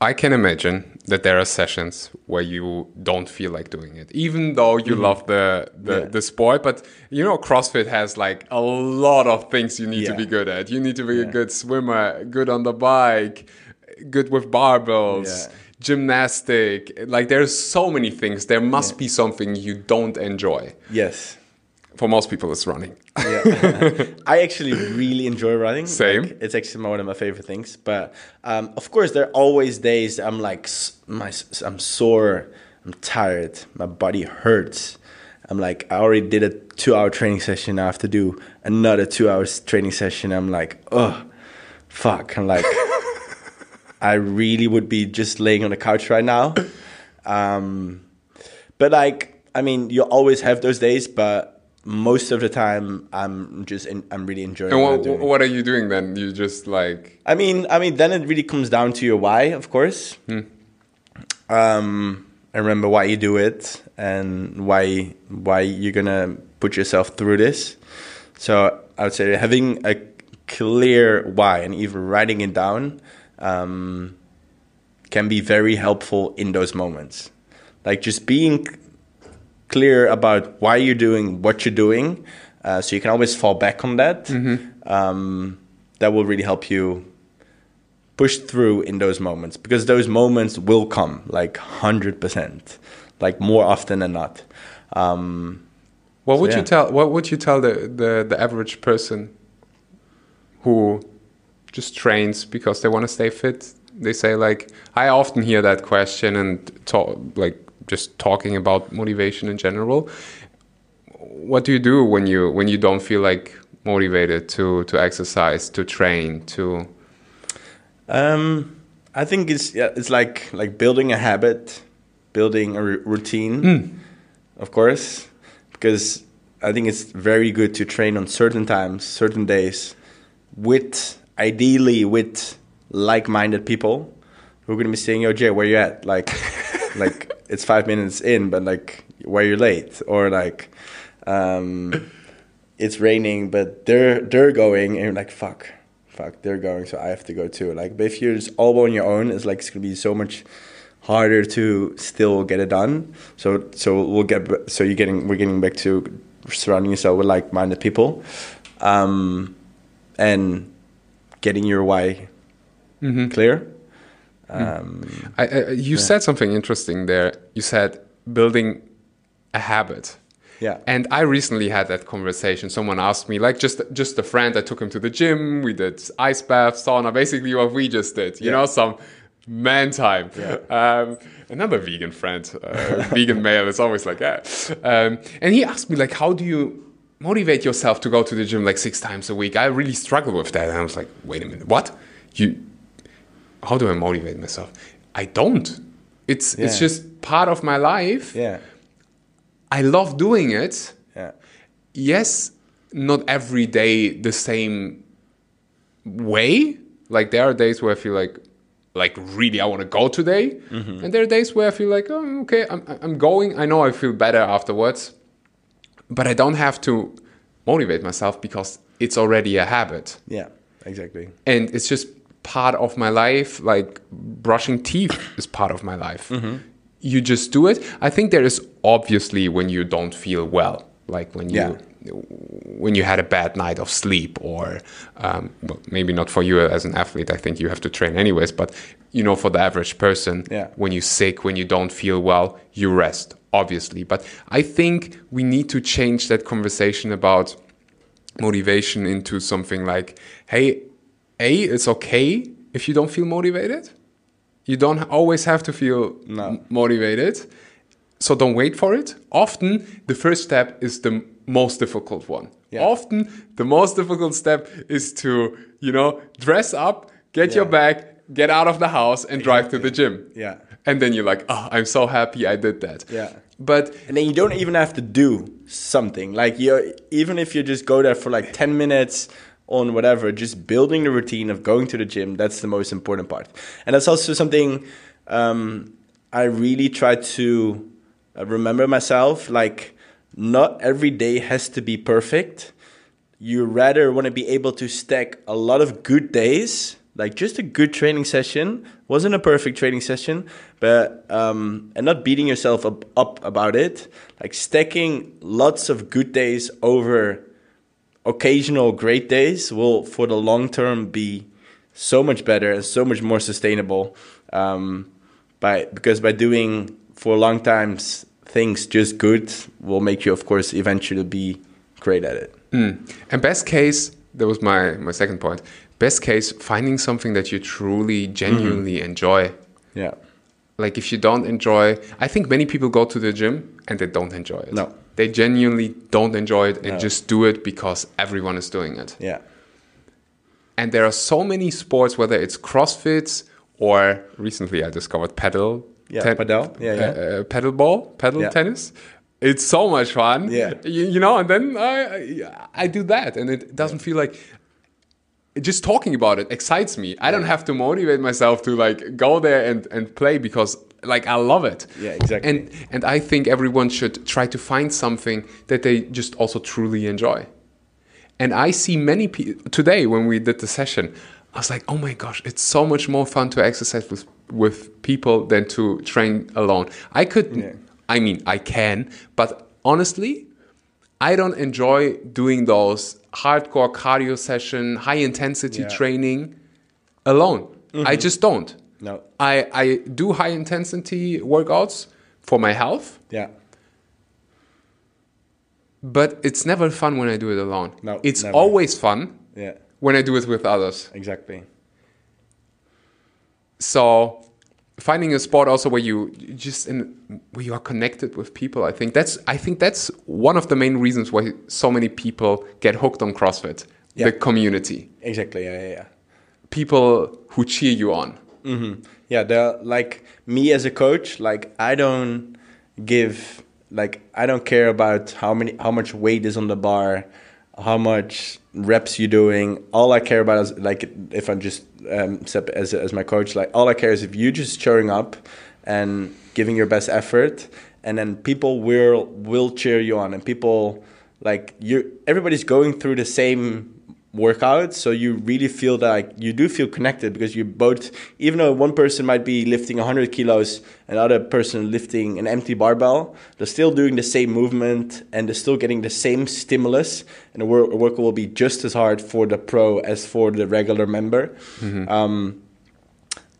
I can imagine that there are sessions where you don't feel like doing it, even though you mm-hmm. love the the. Yeah. the sport. But you know, CrossFit has like a lot of things you need to be good at. You need to be a good swimmer, good on the bike, good with barbells. Yeah. Gymnastic, like there's so many things. There must be something you don't enjoy. Yes. For most people, it's running. Yeah. I actually really enjoy running. Same. Like, it's actually one of my favorite things. But um, of course, there are always days I'm like, my, I'm sore, I'm tired, my body hurts. I'm like, I already did a two hour training session. I have to do another two hours training session. I'm like, oh, fuck. I'm like, I really would be just laying on the couch right now. Um, but like, I mean, you always have those days, but most of the time, I'm just, in, I'm really enjoying And what what, what are you doing then? You just like I mean, I mean, then it really comes down to your why, of course. Um, and remember why you do it and why why you're gonna put yourself through this. So I would say having a clear why and even writing it down um, can be very helpful in those moments. Like just being clear about why you're doing what you're doing, uh, so you can always fall back on that. Um, that will really help you push through in those moments because those moments will come like 100% like more often than not um, What would yeah. you tell? What would you tell the, the the average person who just trains because they want to stay fit? They say like I often hear that question and talk like just talking about motivation in general. What do you do when you when you don't feel like motivated to to exercise, to train, to um, i think it's yeah, it's like like building a habit building a r- routine of course because i think it's very good to train on certain times certain days with ideally with like-minded people who are going to be saying yo jay where you at? Like like it's five minutes in but like why you're late? Or like um it's raining but they're they're going and you're like fuck fuck they're going so i have to go too. Like but if you're just all on your own it's like it's gonna be so much harder to still get it done. So so we'll get so you're getting we're getting back to surrounding yourself with like-minded people. Um and getting your why clear um I, I, you said something interesting there. You said building a habit. yeah And I recently had that conversation. Someone asked me, like just just a friend, I took him to the gym. We did ice bath, sauna, basically what we just did. You Yeah. know, some man time. Yeah. Um, another vegan friend, uh, vegan male, is always like that. Um, and he asked me, like, how do you motivate yourself to go to the gym like six times a week? I really struggle with that. And I was like, wait a minute, what? You? How do I motivate myself? I don't. It's it's just part of my life. yeah I love doing it yeah yes, not every day the same way. Like there are days where I feel like, like really I want to go today, mm-hmm. and there are days where I feel like, oh, okay, I'm I'm going. I know I feel better afterwards, but I don't have to motivate myself because it's already a habit, yeah exactly and it's just part of my life. Like brushing teeth is part of my life. You just do it. I think there is obviously when you don't feel well, like when you Yeah. when you had a bad night of sleep, or um, well, maybe not for you as an athlete. I think you have to train anyways. But you know, for the average person, Yeah. when you're sick, when you don't feel well, you rest, obviously. But I think we need to change that conversation about motivation into something like, hey, A, it's okay if you don't feel motivated. You don't always have to feel No. motivated. So don't wait for it. Often, the first step is the most difficult one. Yeah. Often, the most difficult step is to, you know, dress up, get your bag, get out of the house, and drive to the gym. Yeah. And then you're like, oh, I'm so happy I did that. Yeah. But And then you don't even have to do something. Like you even if you just go there for like 10 minutes on whatever, just building the routine of going to the gym, that's the most important part. And that's also something um, I really try to uh, remember myself. Like, not every day has to be perfect. You rather want to be able to stack a lot of good days, like just a good training session. Wasn't a perfect training session, but um, and not beating yourself up, up about it. Like stacking lots of good days over occasional great days will, for the long term, be so much better and so much more sustainable. Um, by because by doing for long times things just good will make you, of course, eventually be great at it. Mm. And best case, that was my my second point. Best case, finding something that you truly, genuinely mm-hmm. enjoy. Yeah. Like if you don't enjoy, I think many people go to the gym and they don't enjoy it. No. They genuinely don't enjoy it and no. just do it because everyone is doing it. Yeah. And there are so many sports, whether it's CrossFit or recently I discovered paddle. Yeah, ten- paddle. Yeah, yeah. Uh, uh, paddle ball, paddle yeah. tennis. It's so much fun. Yeah. You, you know, and then I I do that, and it doesn't feel like just talking about it excites me. I don't have to motivate myself to like go there and, and play because like I love it. Yeah, exactly. And and I think everyone should try to find something that they just also truly enjoy. And I see many people today when we did the session, I was like, oh my gosh, it's so much more fun to exercise with with people than to train alone. I could, yeah. I mean, I can, but honestly, I don't enjoy doing those hardcore cardio session, high intensity yeah. training alone. Mm-hmm. I just don't. No. I, I do high intensity workouts for my health. Yeah. But it's never fun when I do it alone. No. It's never. always fun. Yeah. When I do it with others. Exactly. So finding a sport also where you just in where you are connected with people i think that's i think that's one of the main reasons why so many people get hooked on crossfit yeah. the community exactly yeah yeah, yeah. people who cheer you on mm-hmm. yeah they're like me as a coach like i don't give like i don't care about how many how much weight is on the bar how much reps you're doing. All I care about is like if I'm just um, as as my coach, like all I care is if you just showing up and giving your best effort, and then people will will cheer you on, and people like you. Everybody's going through the same workout so you really feel that like, you do feel connected because you both even though one person might be lifting 100 kilos and other person lifting an empty barbell they're still doing the same movement and they're still getting the same stimulus and the work, work will be just as hard for the pro as for the regular member mm-hmm. um,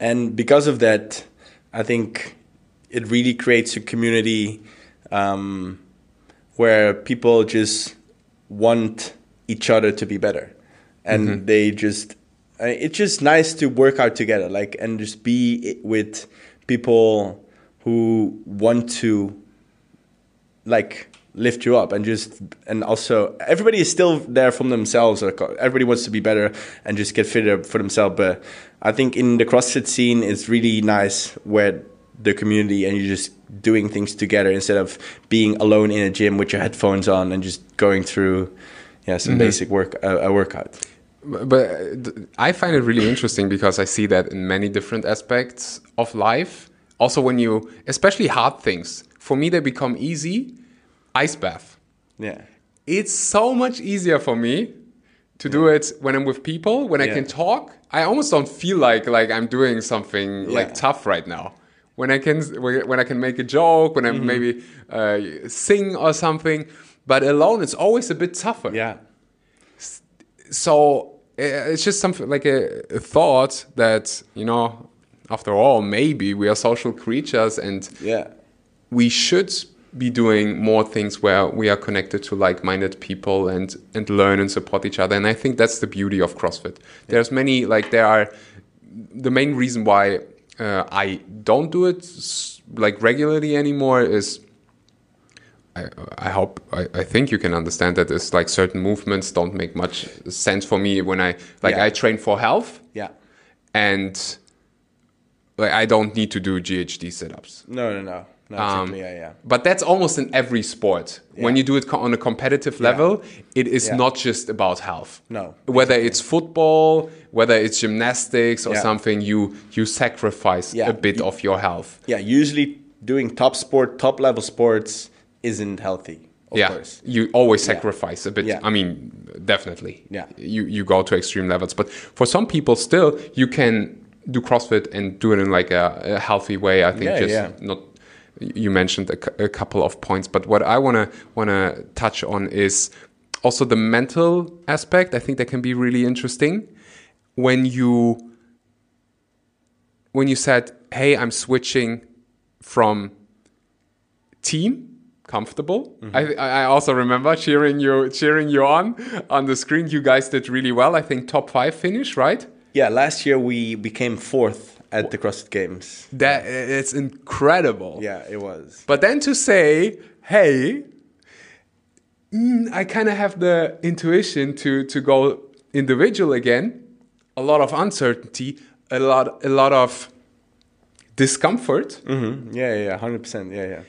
and because of that i think it really creates a community um, where people just want each other to be better and mm-hmm. they just it's just nice to work out together like and just be with people who want to like lift you up and just and also everybody is still there from themselves everybody wants to be better and just get fitter for themselves but i think in the crossfit scene it's really nice where the community and you're just doing things together instead of being alone in a gym with your headphones on and just going through yeah some mm-hmm. basic work uh, a workout but I find it really interesting because I see that in many different aspects of life. Also, when you, especially hard things, for me, they become easy. Ice bath. Yeah. It's so much easier for me to do it when I'm with people, when I can talk. I almost don't feel like like I'm doing something yeah. like tough right now. When I can when I can make a joke, when I mm-hmm. maybe uh, sing or something, but alone it's always a bit tougher. Yeah. So it's just something like a, a, thought that you know after all maybe we are social creatures and yeah. we should be doing more things where we are connected to like-minded people and and learn and support each other. And i think that's the beauty of crossfit. Yeah. there's many like there are the main reason why uh, i don't do it like regularly anymore is I, I hope I, I think you can understand that it's like certain movements don't make much sense for me when I like yeah. I train for health. Yeah. And like I don't need to do GHD sit-ups. No, no, no. no, Um, yeah, yeah. But that's almost in every sport. When you do it co- on a competitive level, it is Yeah. not just about health. No, Whether it's football, whether it's gymnastics or Yeah. something, you you sacrifice Yeah. a bit of your health. Yeah, usually doing top sport, top level sports isn't healthy. Of yeah, course. you always sacrifice a bit. Yeah. I mean, definitely. Yeah. you you go to extreme levels, but for some people, still, you can do CrossFit and do it in like a, a healthy way. I think Yeah, just yeah. not. You mentioned a, a couple of points, but what I wanna wanna touch on is also the mental aspect. I think that can be really interesting when you when you said, "Hey, I'm switching from team comfortable." I, I also remember cheering you cheering you on on the screen. You guys did really well. I think top five finish, right? Yeah, last year we became fourth at the CrossFit Games. That it's incredible. Yeah, it was. But then to say, "Hey." mm, I kind of have the intuition to to go individual again. A lot of uncertainty, a lot a lot of discomfort. hmm Yeah, yeah, hundred percent. Yeah, yeah.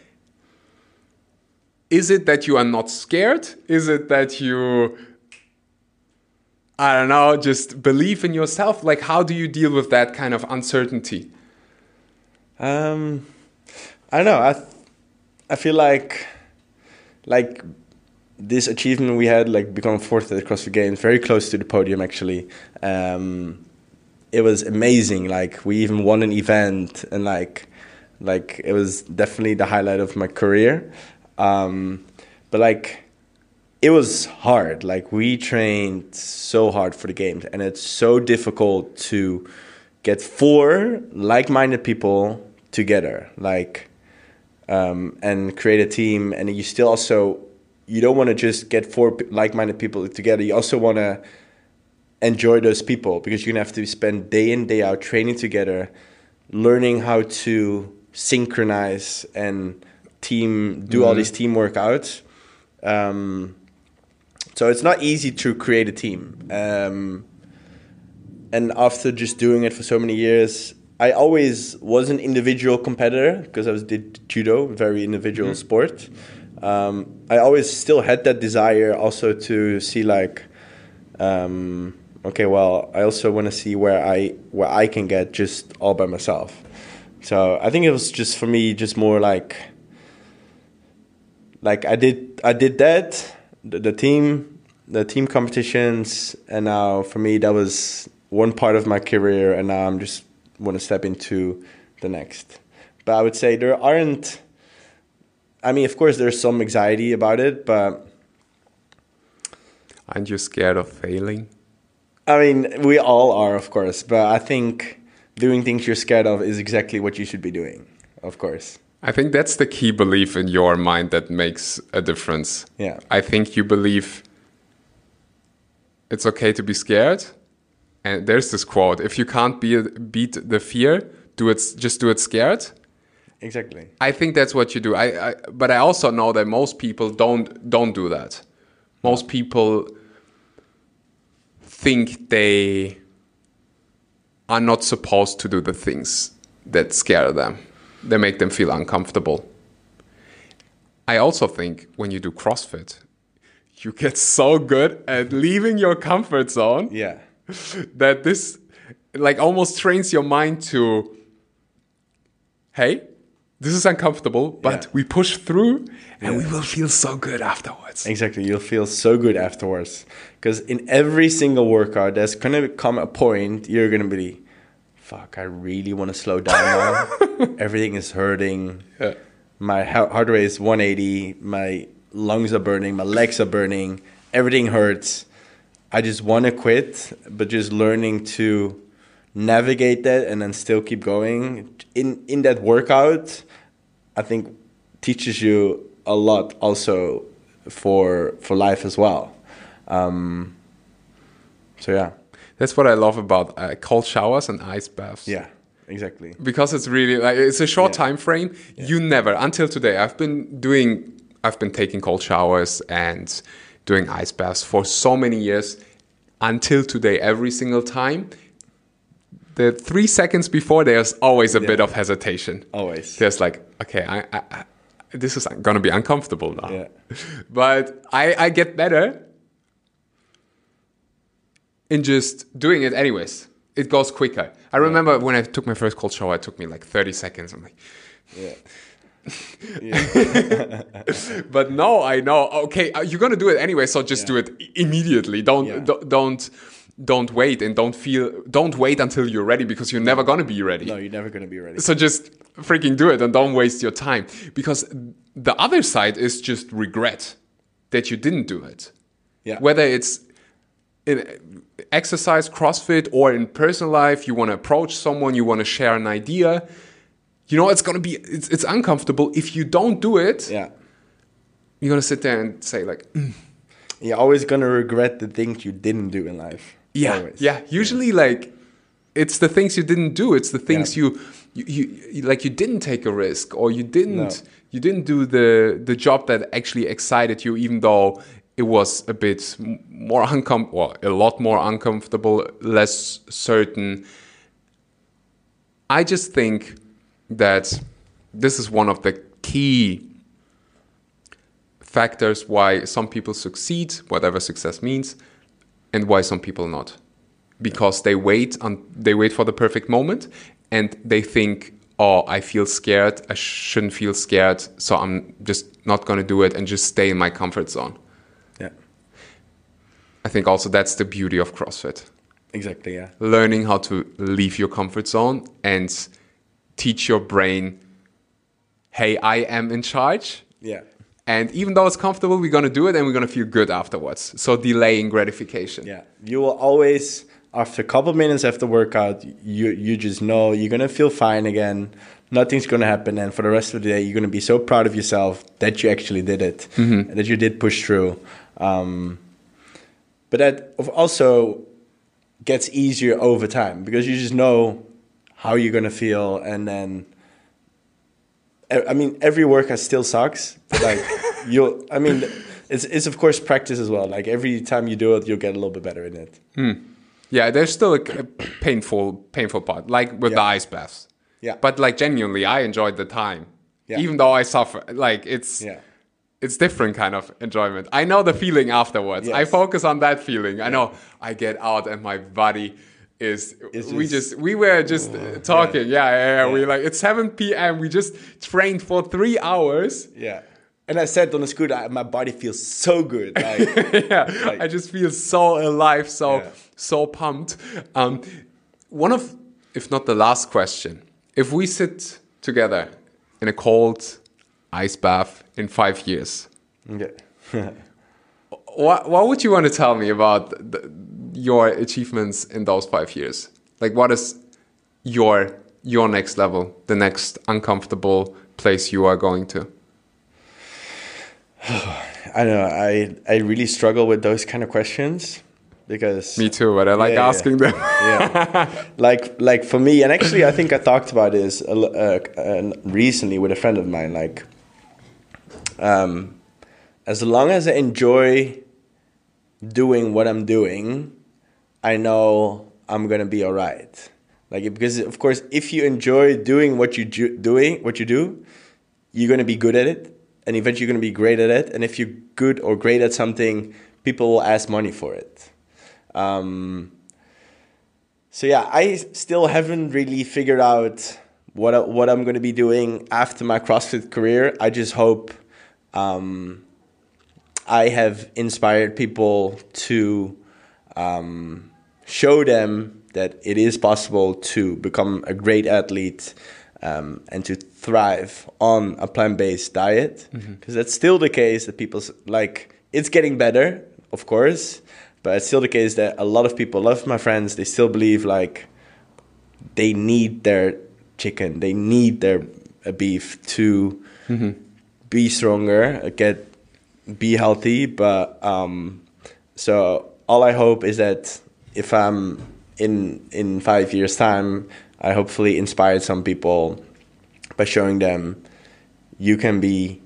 Is it that you are not scared? Is it that you I don't know, just believe in yourself? Like how do you deal with that kind of uncertainty? Um, I don't know. I, th- I feel like, like this achievement we had, like becoming fourth at the CrossFit Games, very close to the podium actually. Um, it was amazing. Like we even won an event, and like, like it was definitely the highlight of my career. Um, but like, it was hard. Like we trained so hard for the games, and it's so difficult to get four like-minded people together, like, um, and create a team. And you still also you don't want to just get four like-minded people together. You also want to enjoy those people because you're gonna have to spend day in day out training together, learning how to synchronize and team do all these team workouts. Um, so it's not easy to create a team. Um, and after just doing it for so many years, I always was an individual competitor because I was did judo, very individual sport. Um, I always still had that desire also to see like, um, okay, well, I also want to see where I where I can get just all by myself. So I think it was just for me, just more like, like I did I did that, the, the team, the team competitions, and now for me that was one part of my career, and now I'm just want to step into the next. But I would say there aren't. I mean, of course, there's some anxiety about it, but Aren't you scared of failing? I mean, we all are, of course. But I think doing things you're scared of is exactly what you should be doing, of course. I think that's the key belief in your mind that makes a difference. Yeah. I think you believe it's okay to be scared. And there's this quote: "If you can't be, beat the fear, do it. Just do it scared." Exactly. I think that's what you do. I, I but I also know that most people don't don't do that. Most people think they are not supposed to do the things that scare them. They make them feel uncomfortable. I also think when you do CrossFit, you get so good at leaving your comfort zone Yeah. that this like almost trains your mind to hey this is uncomfortable but Yeah. we push through and we will feel so good afterwards Exactly. You'll feel so good afterwards. Because in every single workout, there's going to come a point you're going to be, fuck, I really want to slow down now. Everything is hurting. Yeah. My heart rate is 180. My lungs are burning. My legs are burning. Everything hurts. I just want to quit, but just learning to navigate that and then still keep going in in that workout, I think teaches you a lot also for for life as well. Um, so yeah, that's what i love about uh, cold showers and ice baths yeah, exactly. because it's really like it's a short Yeah. time frame you never until today i've been doing i've been taking cold showers and doing ice baths for so many years until today every single time the three seconds before, there's always a bit of hesitation. Always. There's like, okay, I, I, I this is gonna be uncomfortable now. Yeah. But I, I get better in just doing it anyways. It goes quicker. I remember when I took my first cold shower, it took me like 30 seconds. I'm like, Yeah. yeah. but no, I know. Okay, uh, you're gonna do it anyway, so just do it immediately. Don't Yeah. do- don't don't wait and don't feel don't wait until you're ready because you're never gonna be ready. No, you're never gonna be ready. So just freaking do it and don't waste your time because the other side is just regret that you didn't do it. Yeah. Whether it's in exercise, CrossFit, or in personal life, you want to approach someone, you want to share an idea. You know, it's gonna be it's, it's uncomfortable if you don't do it. Yeah. You're gonna sit there and say like, "Mm, You're always gonna regret the things you didn't do in life. yeah, Always. yeah. Usually, like it's the things you didn't do. It's the things Yeah. you, you, you, you like you didn't take a risk or you didn't No. you didn't do the the job that actually excited you, even though it was a bit more uncom or a lot more uncomfortable, less certain. I just think that this is one of the key factors why some people succeed, whatever success means, and why some people not. Because they wait on they wait for the perfect moment and they think, oh, I feel scared, I shouldn't feel scared, so I'm just not gonna do it and just stay in my comfort zone. I think also that's the beauty of CrossFit. Exactly. Yeah. Learning how to leave your comfort zone and teach your brain, hey, I am in charge. Yeah. And even though it's comfortable, we're gonna do it and we're gonna feel good afterwards. So delaying gratification. Yeah. You will always, after a couple minutes after workout, you you just know you're gonna feel fine again. Nothing's gonna happen, and for the rest of the day, you're gonna be so proud of yourself that you actually did it, and that you did push through. Um, but that also gets easier over time because you just know how you're gonna feel, and then. I I mean, every workout still sucks. But like you'll, I mean, it's it's of course practice as well. Like every time you do it, you'll get a little bit better in it. Hmm. Yeah, there's still a, a painful, painful part, like with the ice baths. Yeah. But like genuinely, I enjoyed the time, Yeah. even though I suffer. Like it's Yeah. It's different kind of enjoyment. I know the feeling afterwards. I focus on that feeling. I know I get out and my body is. It's we just- just we were just uh, talking. Yeah, yeah, yeah. We Yeah. like it's 7 p.m. We just trained for three hours. Yeah. And I said on the scooter, I, my body feels so good. Like, yeah, Like- I just feel so alive, so Yeah. so pumped. Um, one of, if not the last question, if we sit together in a cold ice bath in five years, yeah. what what would you want to tell me about the, your achievements in those five years? Like, what is your your next level, the next uncomfortable place you are going to? I don't know. I I really struggle with those kind of questions because Me too, but I like Yeah, yeah. asking them. yeah. like like for me, and actually, I think I talked about this uh, uh, recently with a friend of mine. Like, um, as long as I enjoy doing what I'm doing, I know I'm gonna be alright. Like because of course, if you enjoy doing what you do, doing what you do, you're gonna be good at it, and eventually you're gonna be great at it. And if you're good or great at something, people will ask money for it. Um, so yeah, I still haven't really figured out what what I'm going to be doing after my CrossFit career. I just hope um, I have inspired people to um, show them that it is possible to become a great athlete um, and to thrive on a plant-based diet. Because that's still the case that people like it's getting better of course but it's still the case that a lot of people a lot of my friends. They still believe like they need their chicken. They need their uh, beef to be stronger get be healthy but um so all i hope is that if i'm in in five years time i hopefully inspired some people by showing them you can be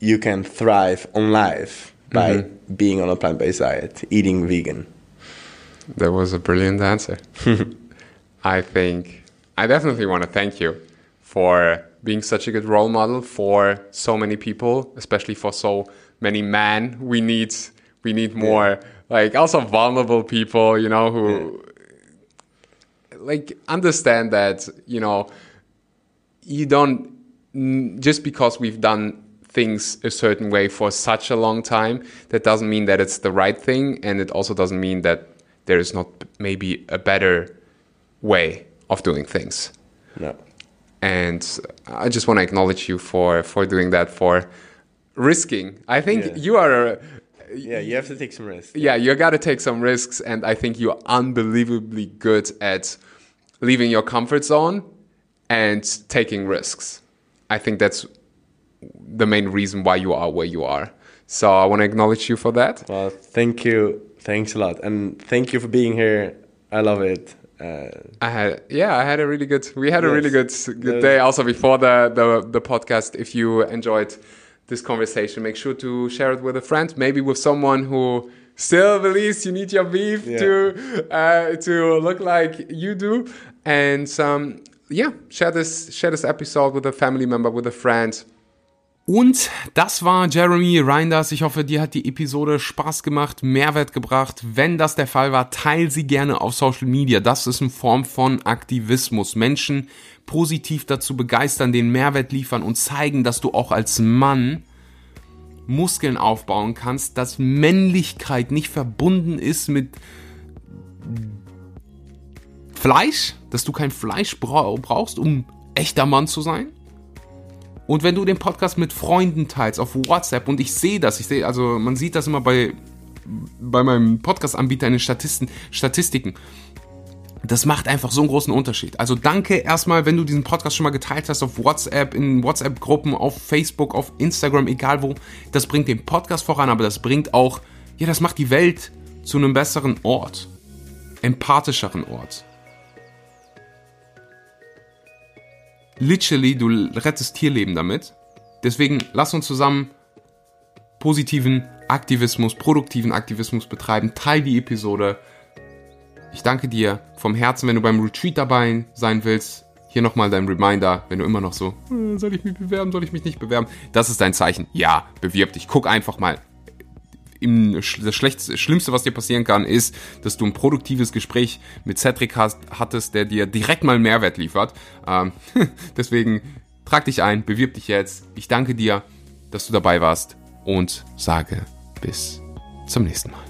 you can thrive on life by being on a plant-based diet eating vegan that was a brilliant answer. I think I definitely want to thank you for being such a good role model for so many people, especially for so many men. We need we need more like also vulnerable people, you know, who like understand that, you know, you don't just because we've done things a certain way for such a long time, that doesn't mean that it's the right thing, and it also doesn't mean that there is not maybe a better way of doing things. No. And I just want to acknowledge you for for doing that, for risking. I think yeah. you are. A, yeah, you have to take some risks. Yeah, you got to take some risks, and I think you're unbelievably good at leaving your comfort zone and taking risks. I think that's the main reason why you are where you are. So I want to acknowledge you for that. Well, thank you. Thanks a lot. And thank you for being here. I love it. Uh, I had yeah, I had a really good. We had yes, a really good good day. Also before the, the the podcast, if you enjoyed this conversation, make sure to share it with a friend, maybe with someone who still believes you need your beef yeah. to uh, to look like you do. And um, yeah, share this share this episode with a family member, with a friend. Und das war Jeremy Reinders. Ich hoffe, dir hat die Episode Spaß gemacht, Mehrwert gebracht. Wenn das der Fall war, teil sie gerne auf Social Media. Das ist eine Form von Aktivismus. Menschen positiv dazu begeistern, den Mehrwert liefern und zeigen, dass du auch als Mann Muskeln aufbauen kannst, dass Männlichkeit nicht verbunden ist mit Fleisch, dass du kein Fleisch brauchst, um echter Mann zu sein und wenn du den Podcast mit Freunden teilst auf WhatsApp und ich sehe das, ich sehe, also man sieht das immer bei, bei meinem Podcast-Anbieter in den Statisten, Statistiken. Das macht einfach so einen großen Unterschied. Also danke erstmal, wenn du diesen Podcast schon mal geteilt hast auf WhatsApp, in WhatsApp-Gruppen, auf Facebook, auf Instagram, egal wo. Das bringt den Podcast voran, aber das bringt auch, ja, das macht die Welt zu einem besseren Ort. Empathischeren Ort. Literally, du rettest Tierleben damit. Deswegen lass uns zusammen positiven Aktivismus, produktiven Aktivismus betreiben. Teil die Episode. Ich danke dir vom Herzen, wenn du beim Retreat dabei sein willst. Hier nochmal dein Reminder, wenn du immer noch so, hm, soll ich mich bewerben, soll ich mich nicht bewerben? Das ist dein Zeichen. Ja, bewirb dich. Guck einfach mal im, das Schlimmste, was dir passieren kann, ist, dass du ein produktives Gespräch mit Cedric hast, hattest, der dir direkt mal Mehrwert liefert. Ähm, deswegen trag dich ein, bewirb dich jetzt. Ich danke dir, dass du dabei warst und sage bis zum nächsten Mal.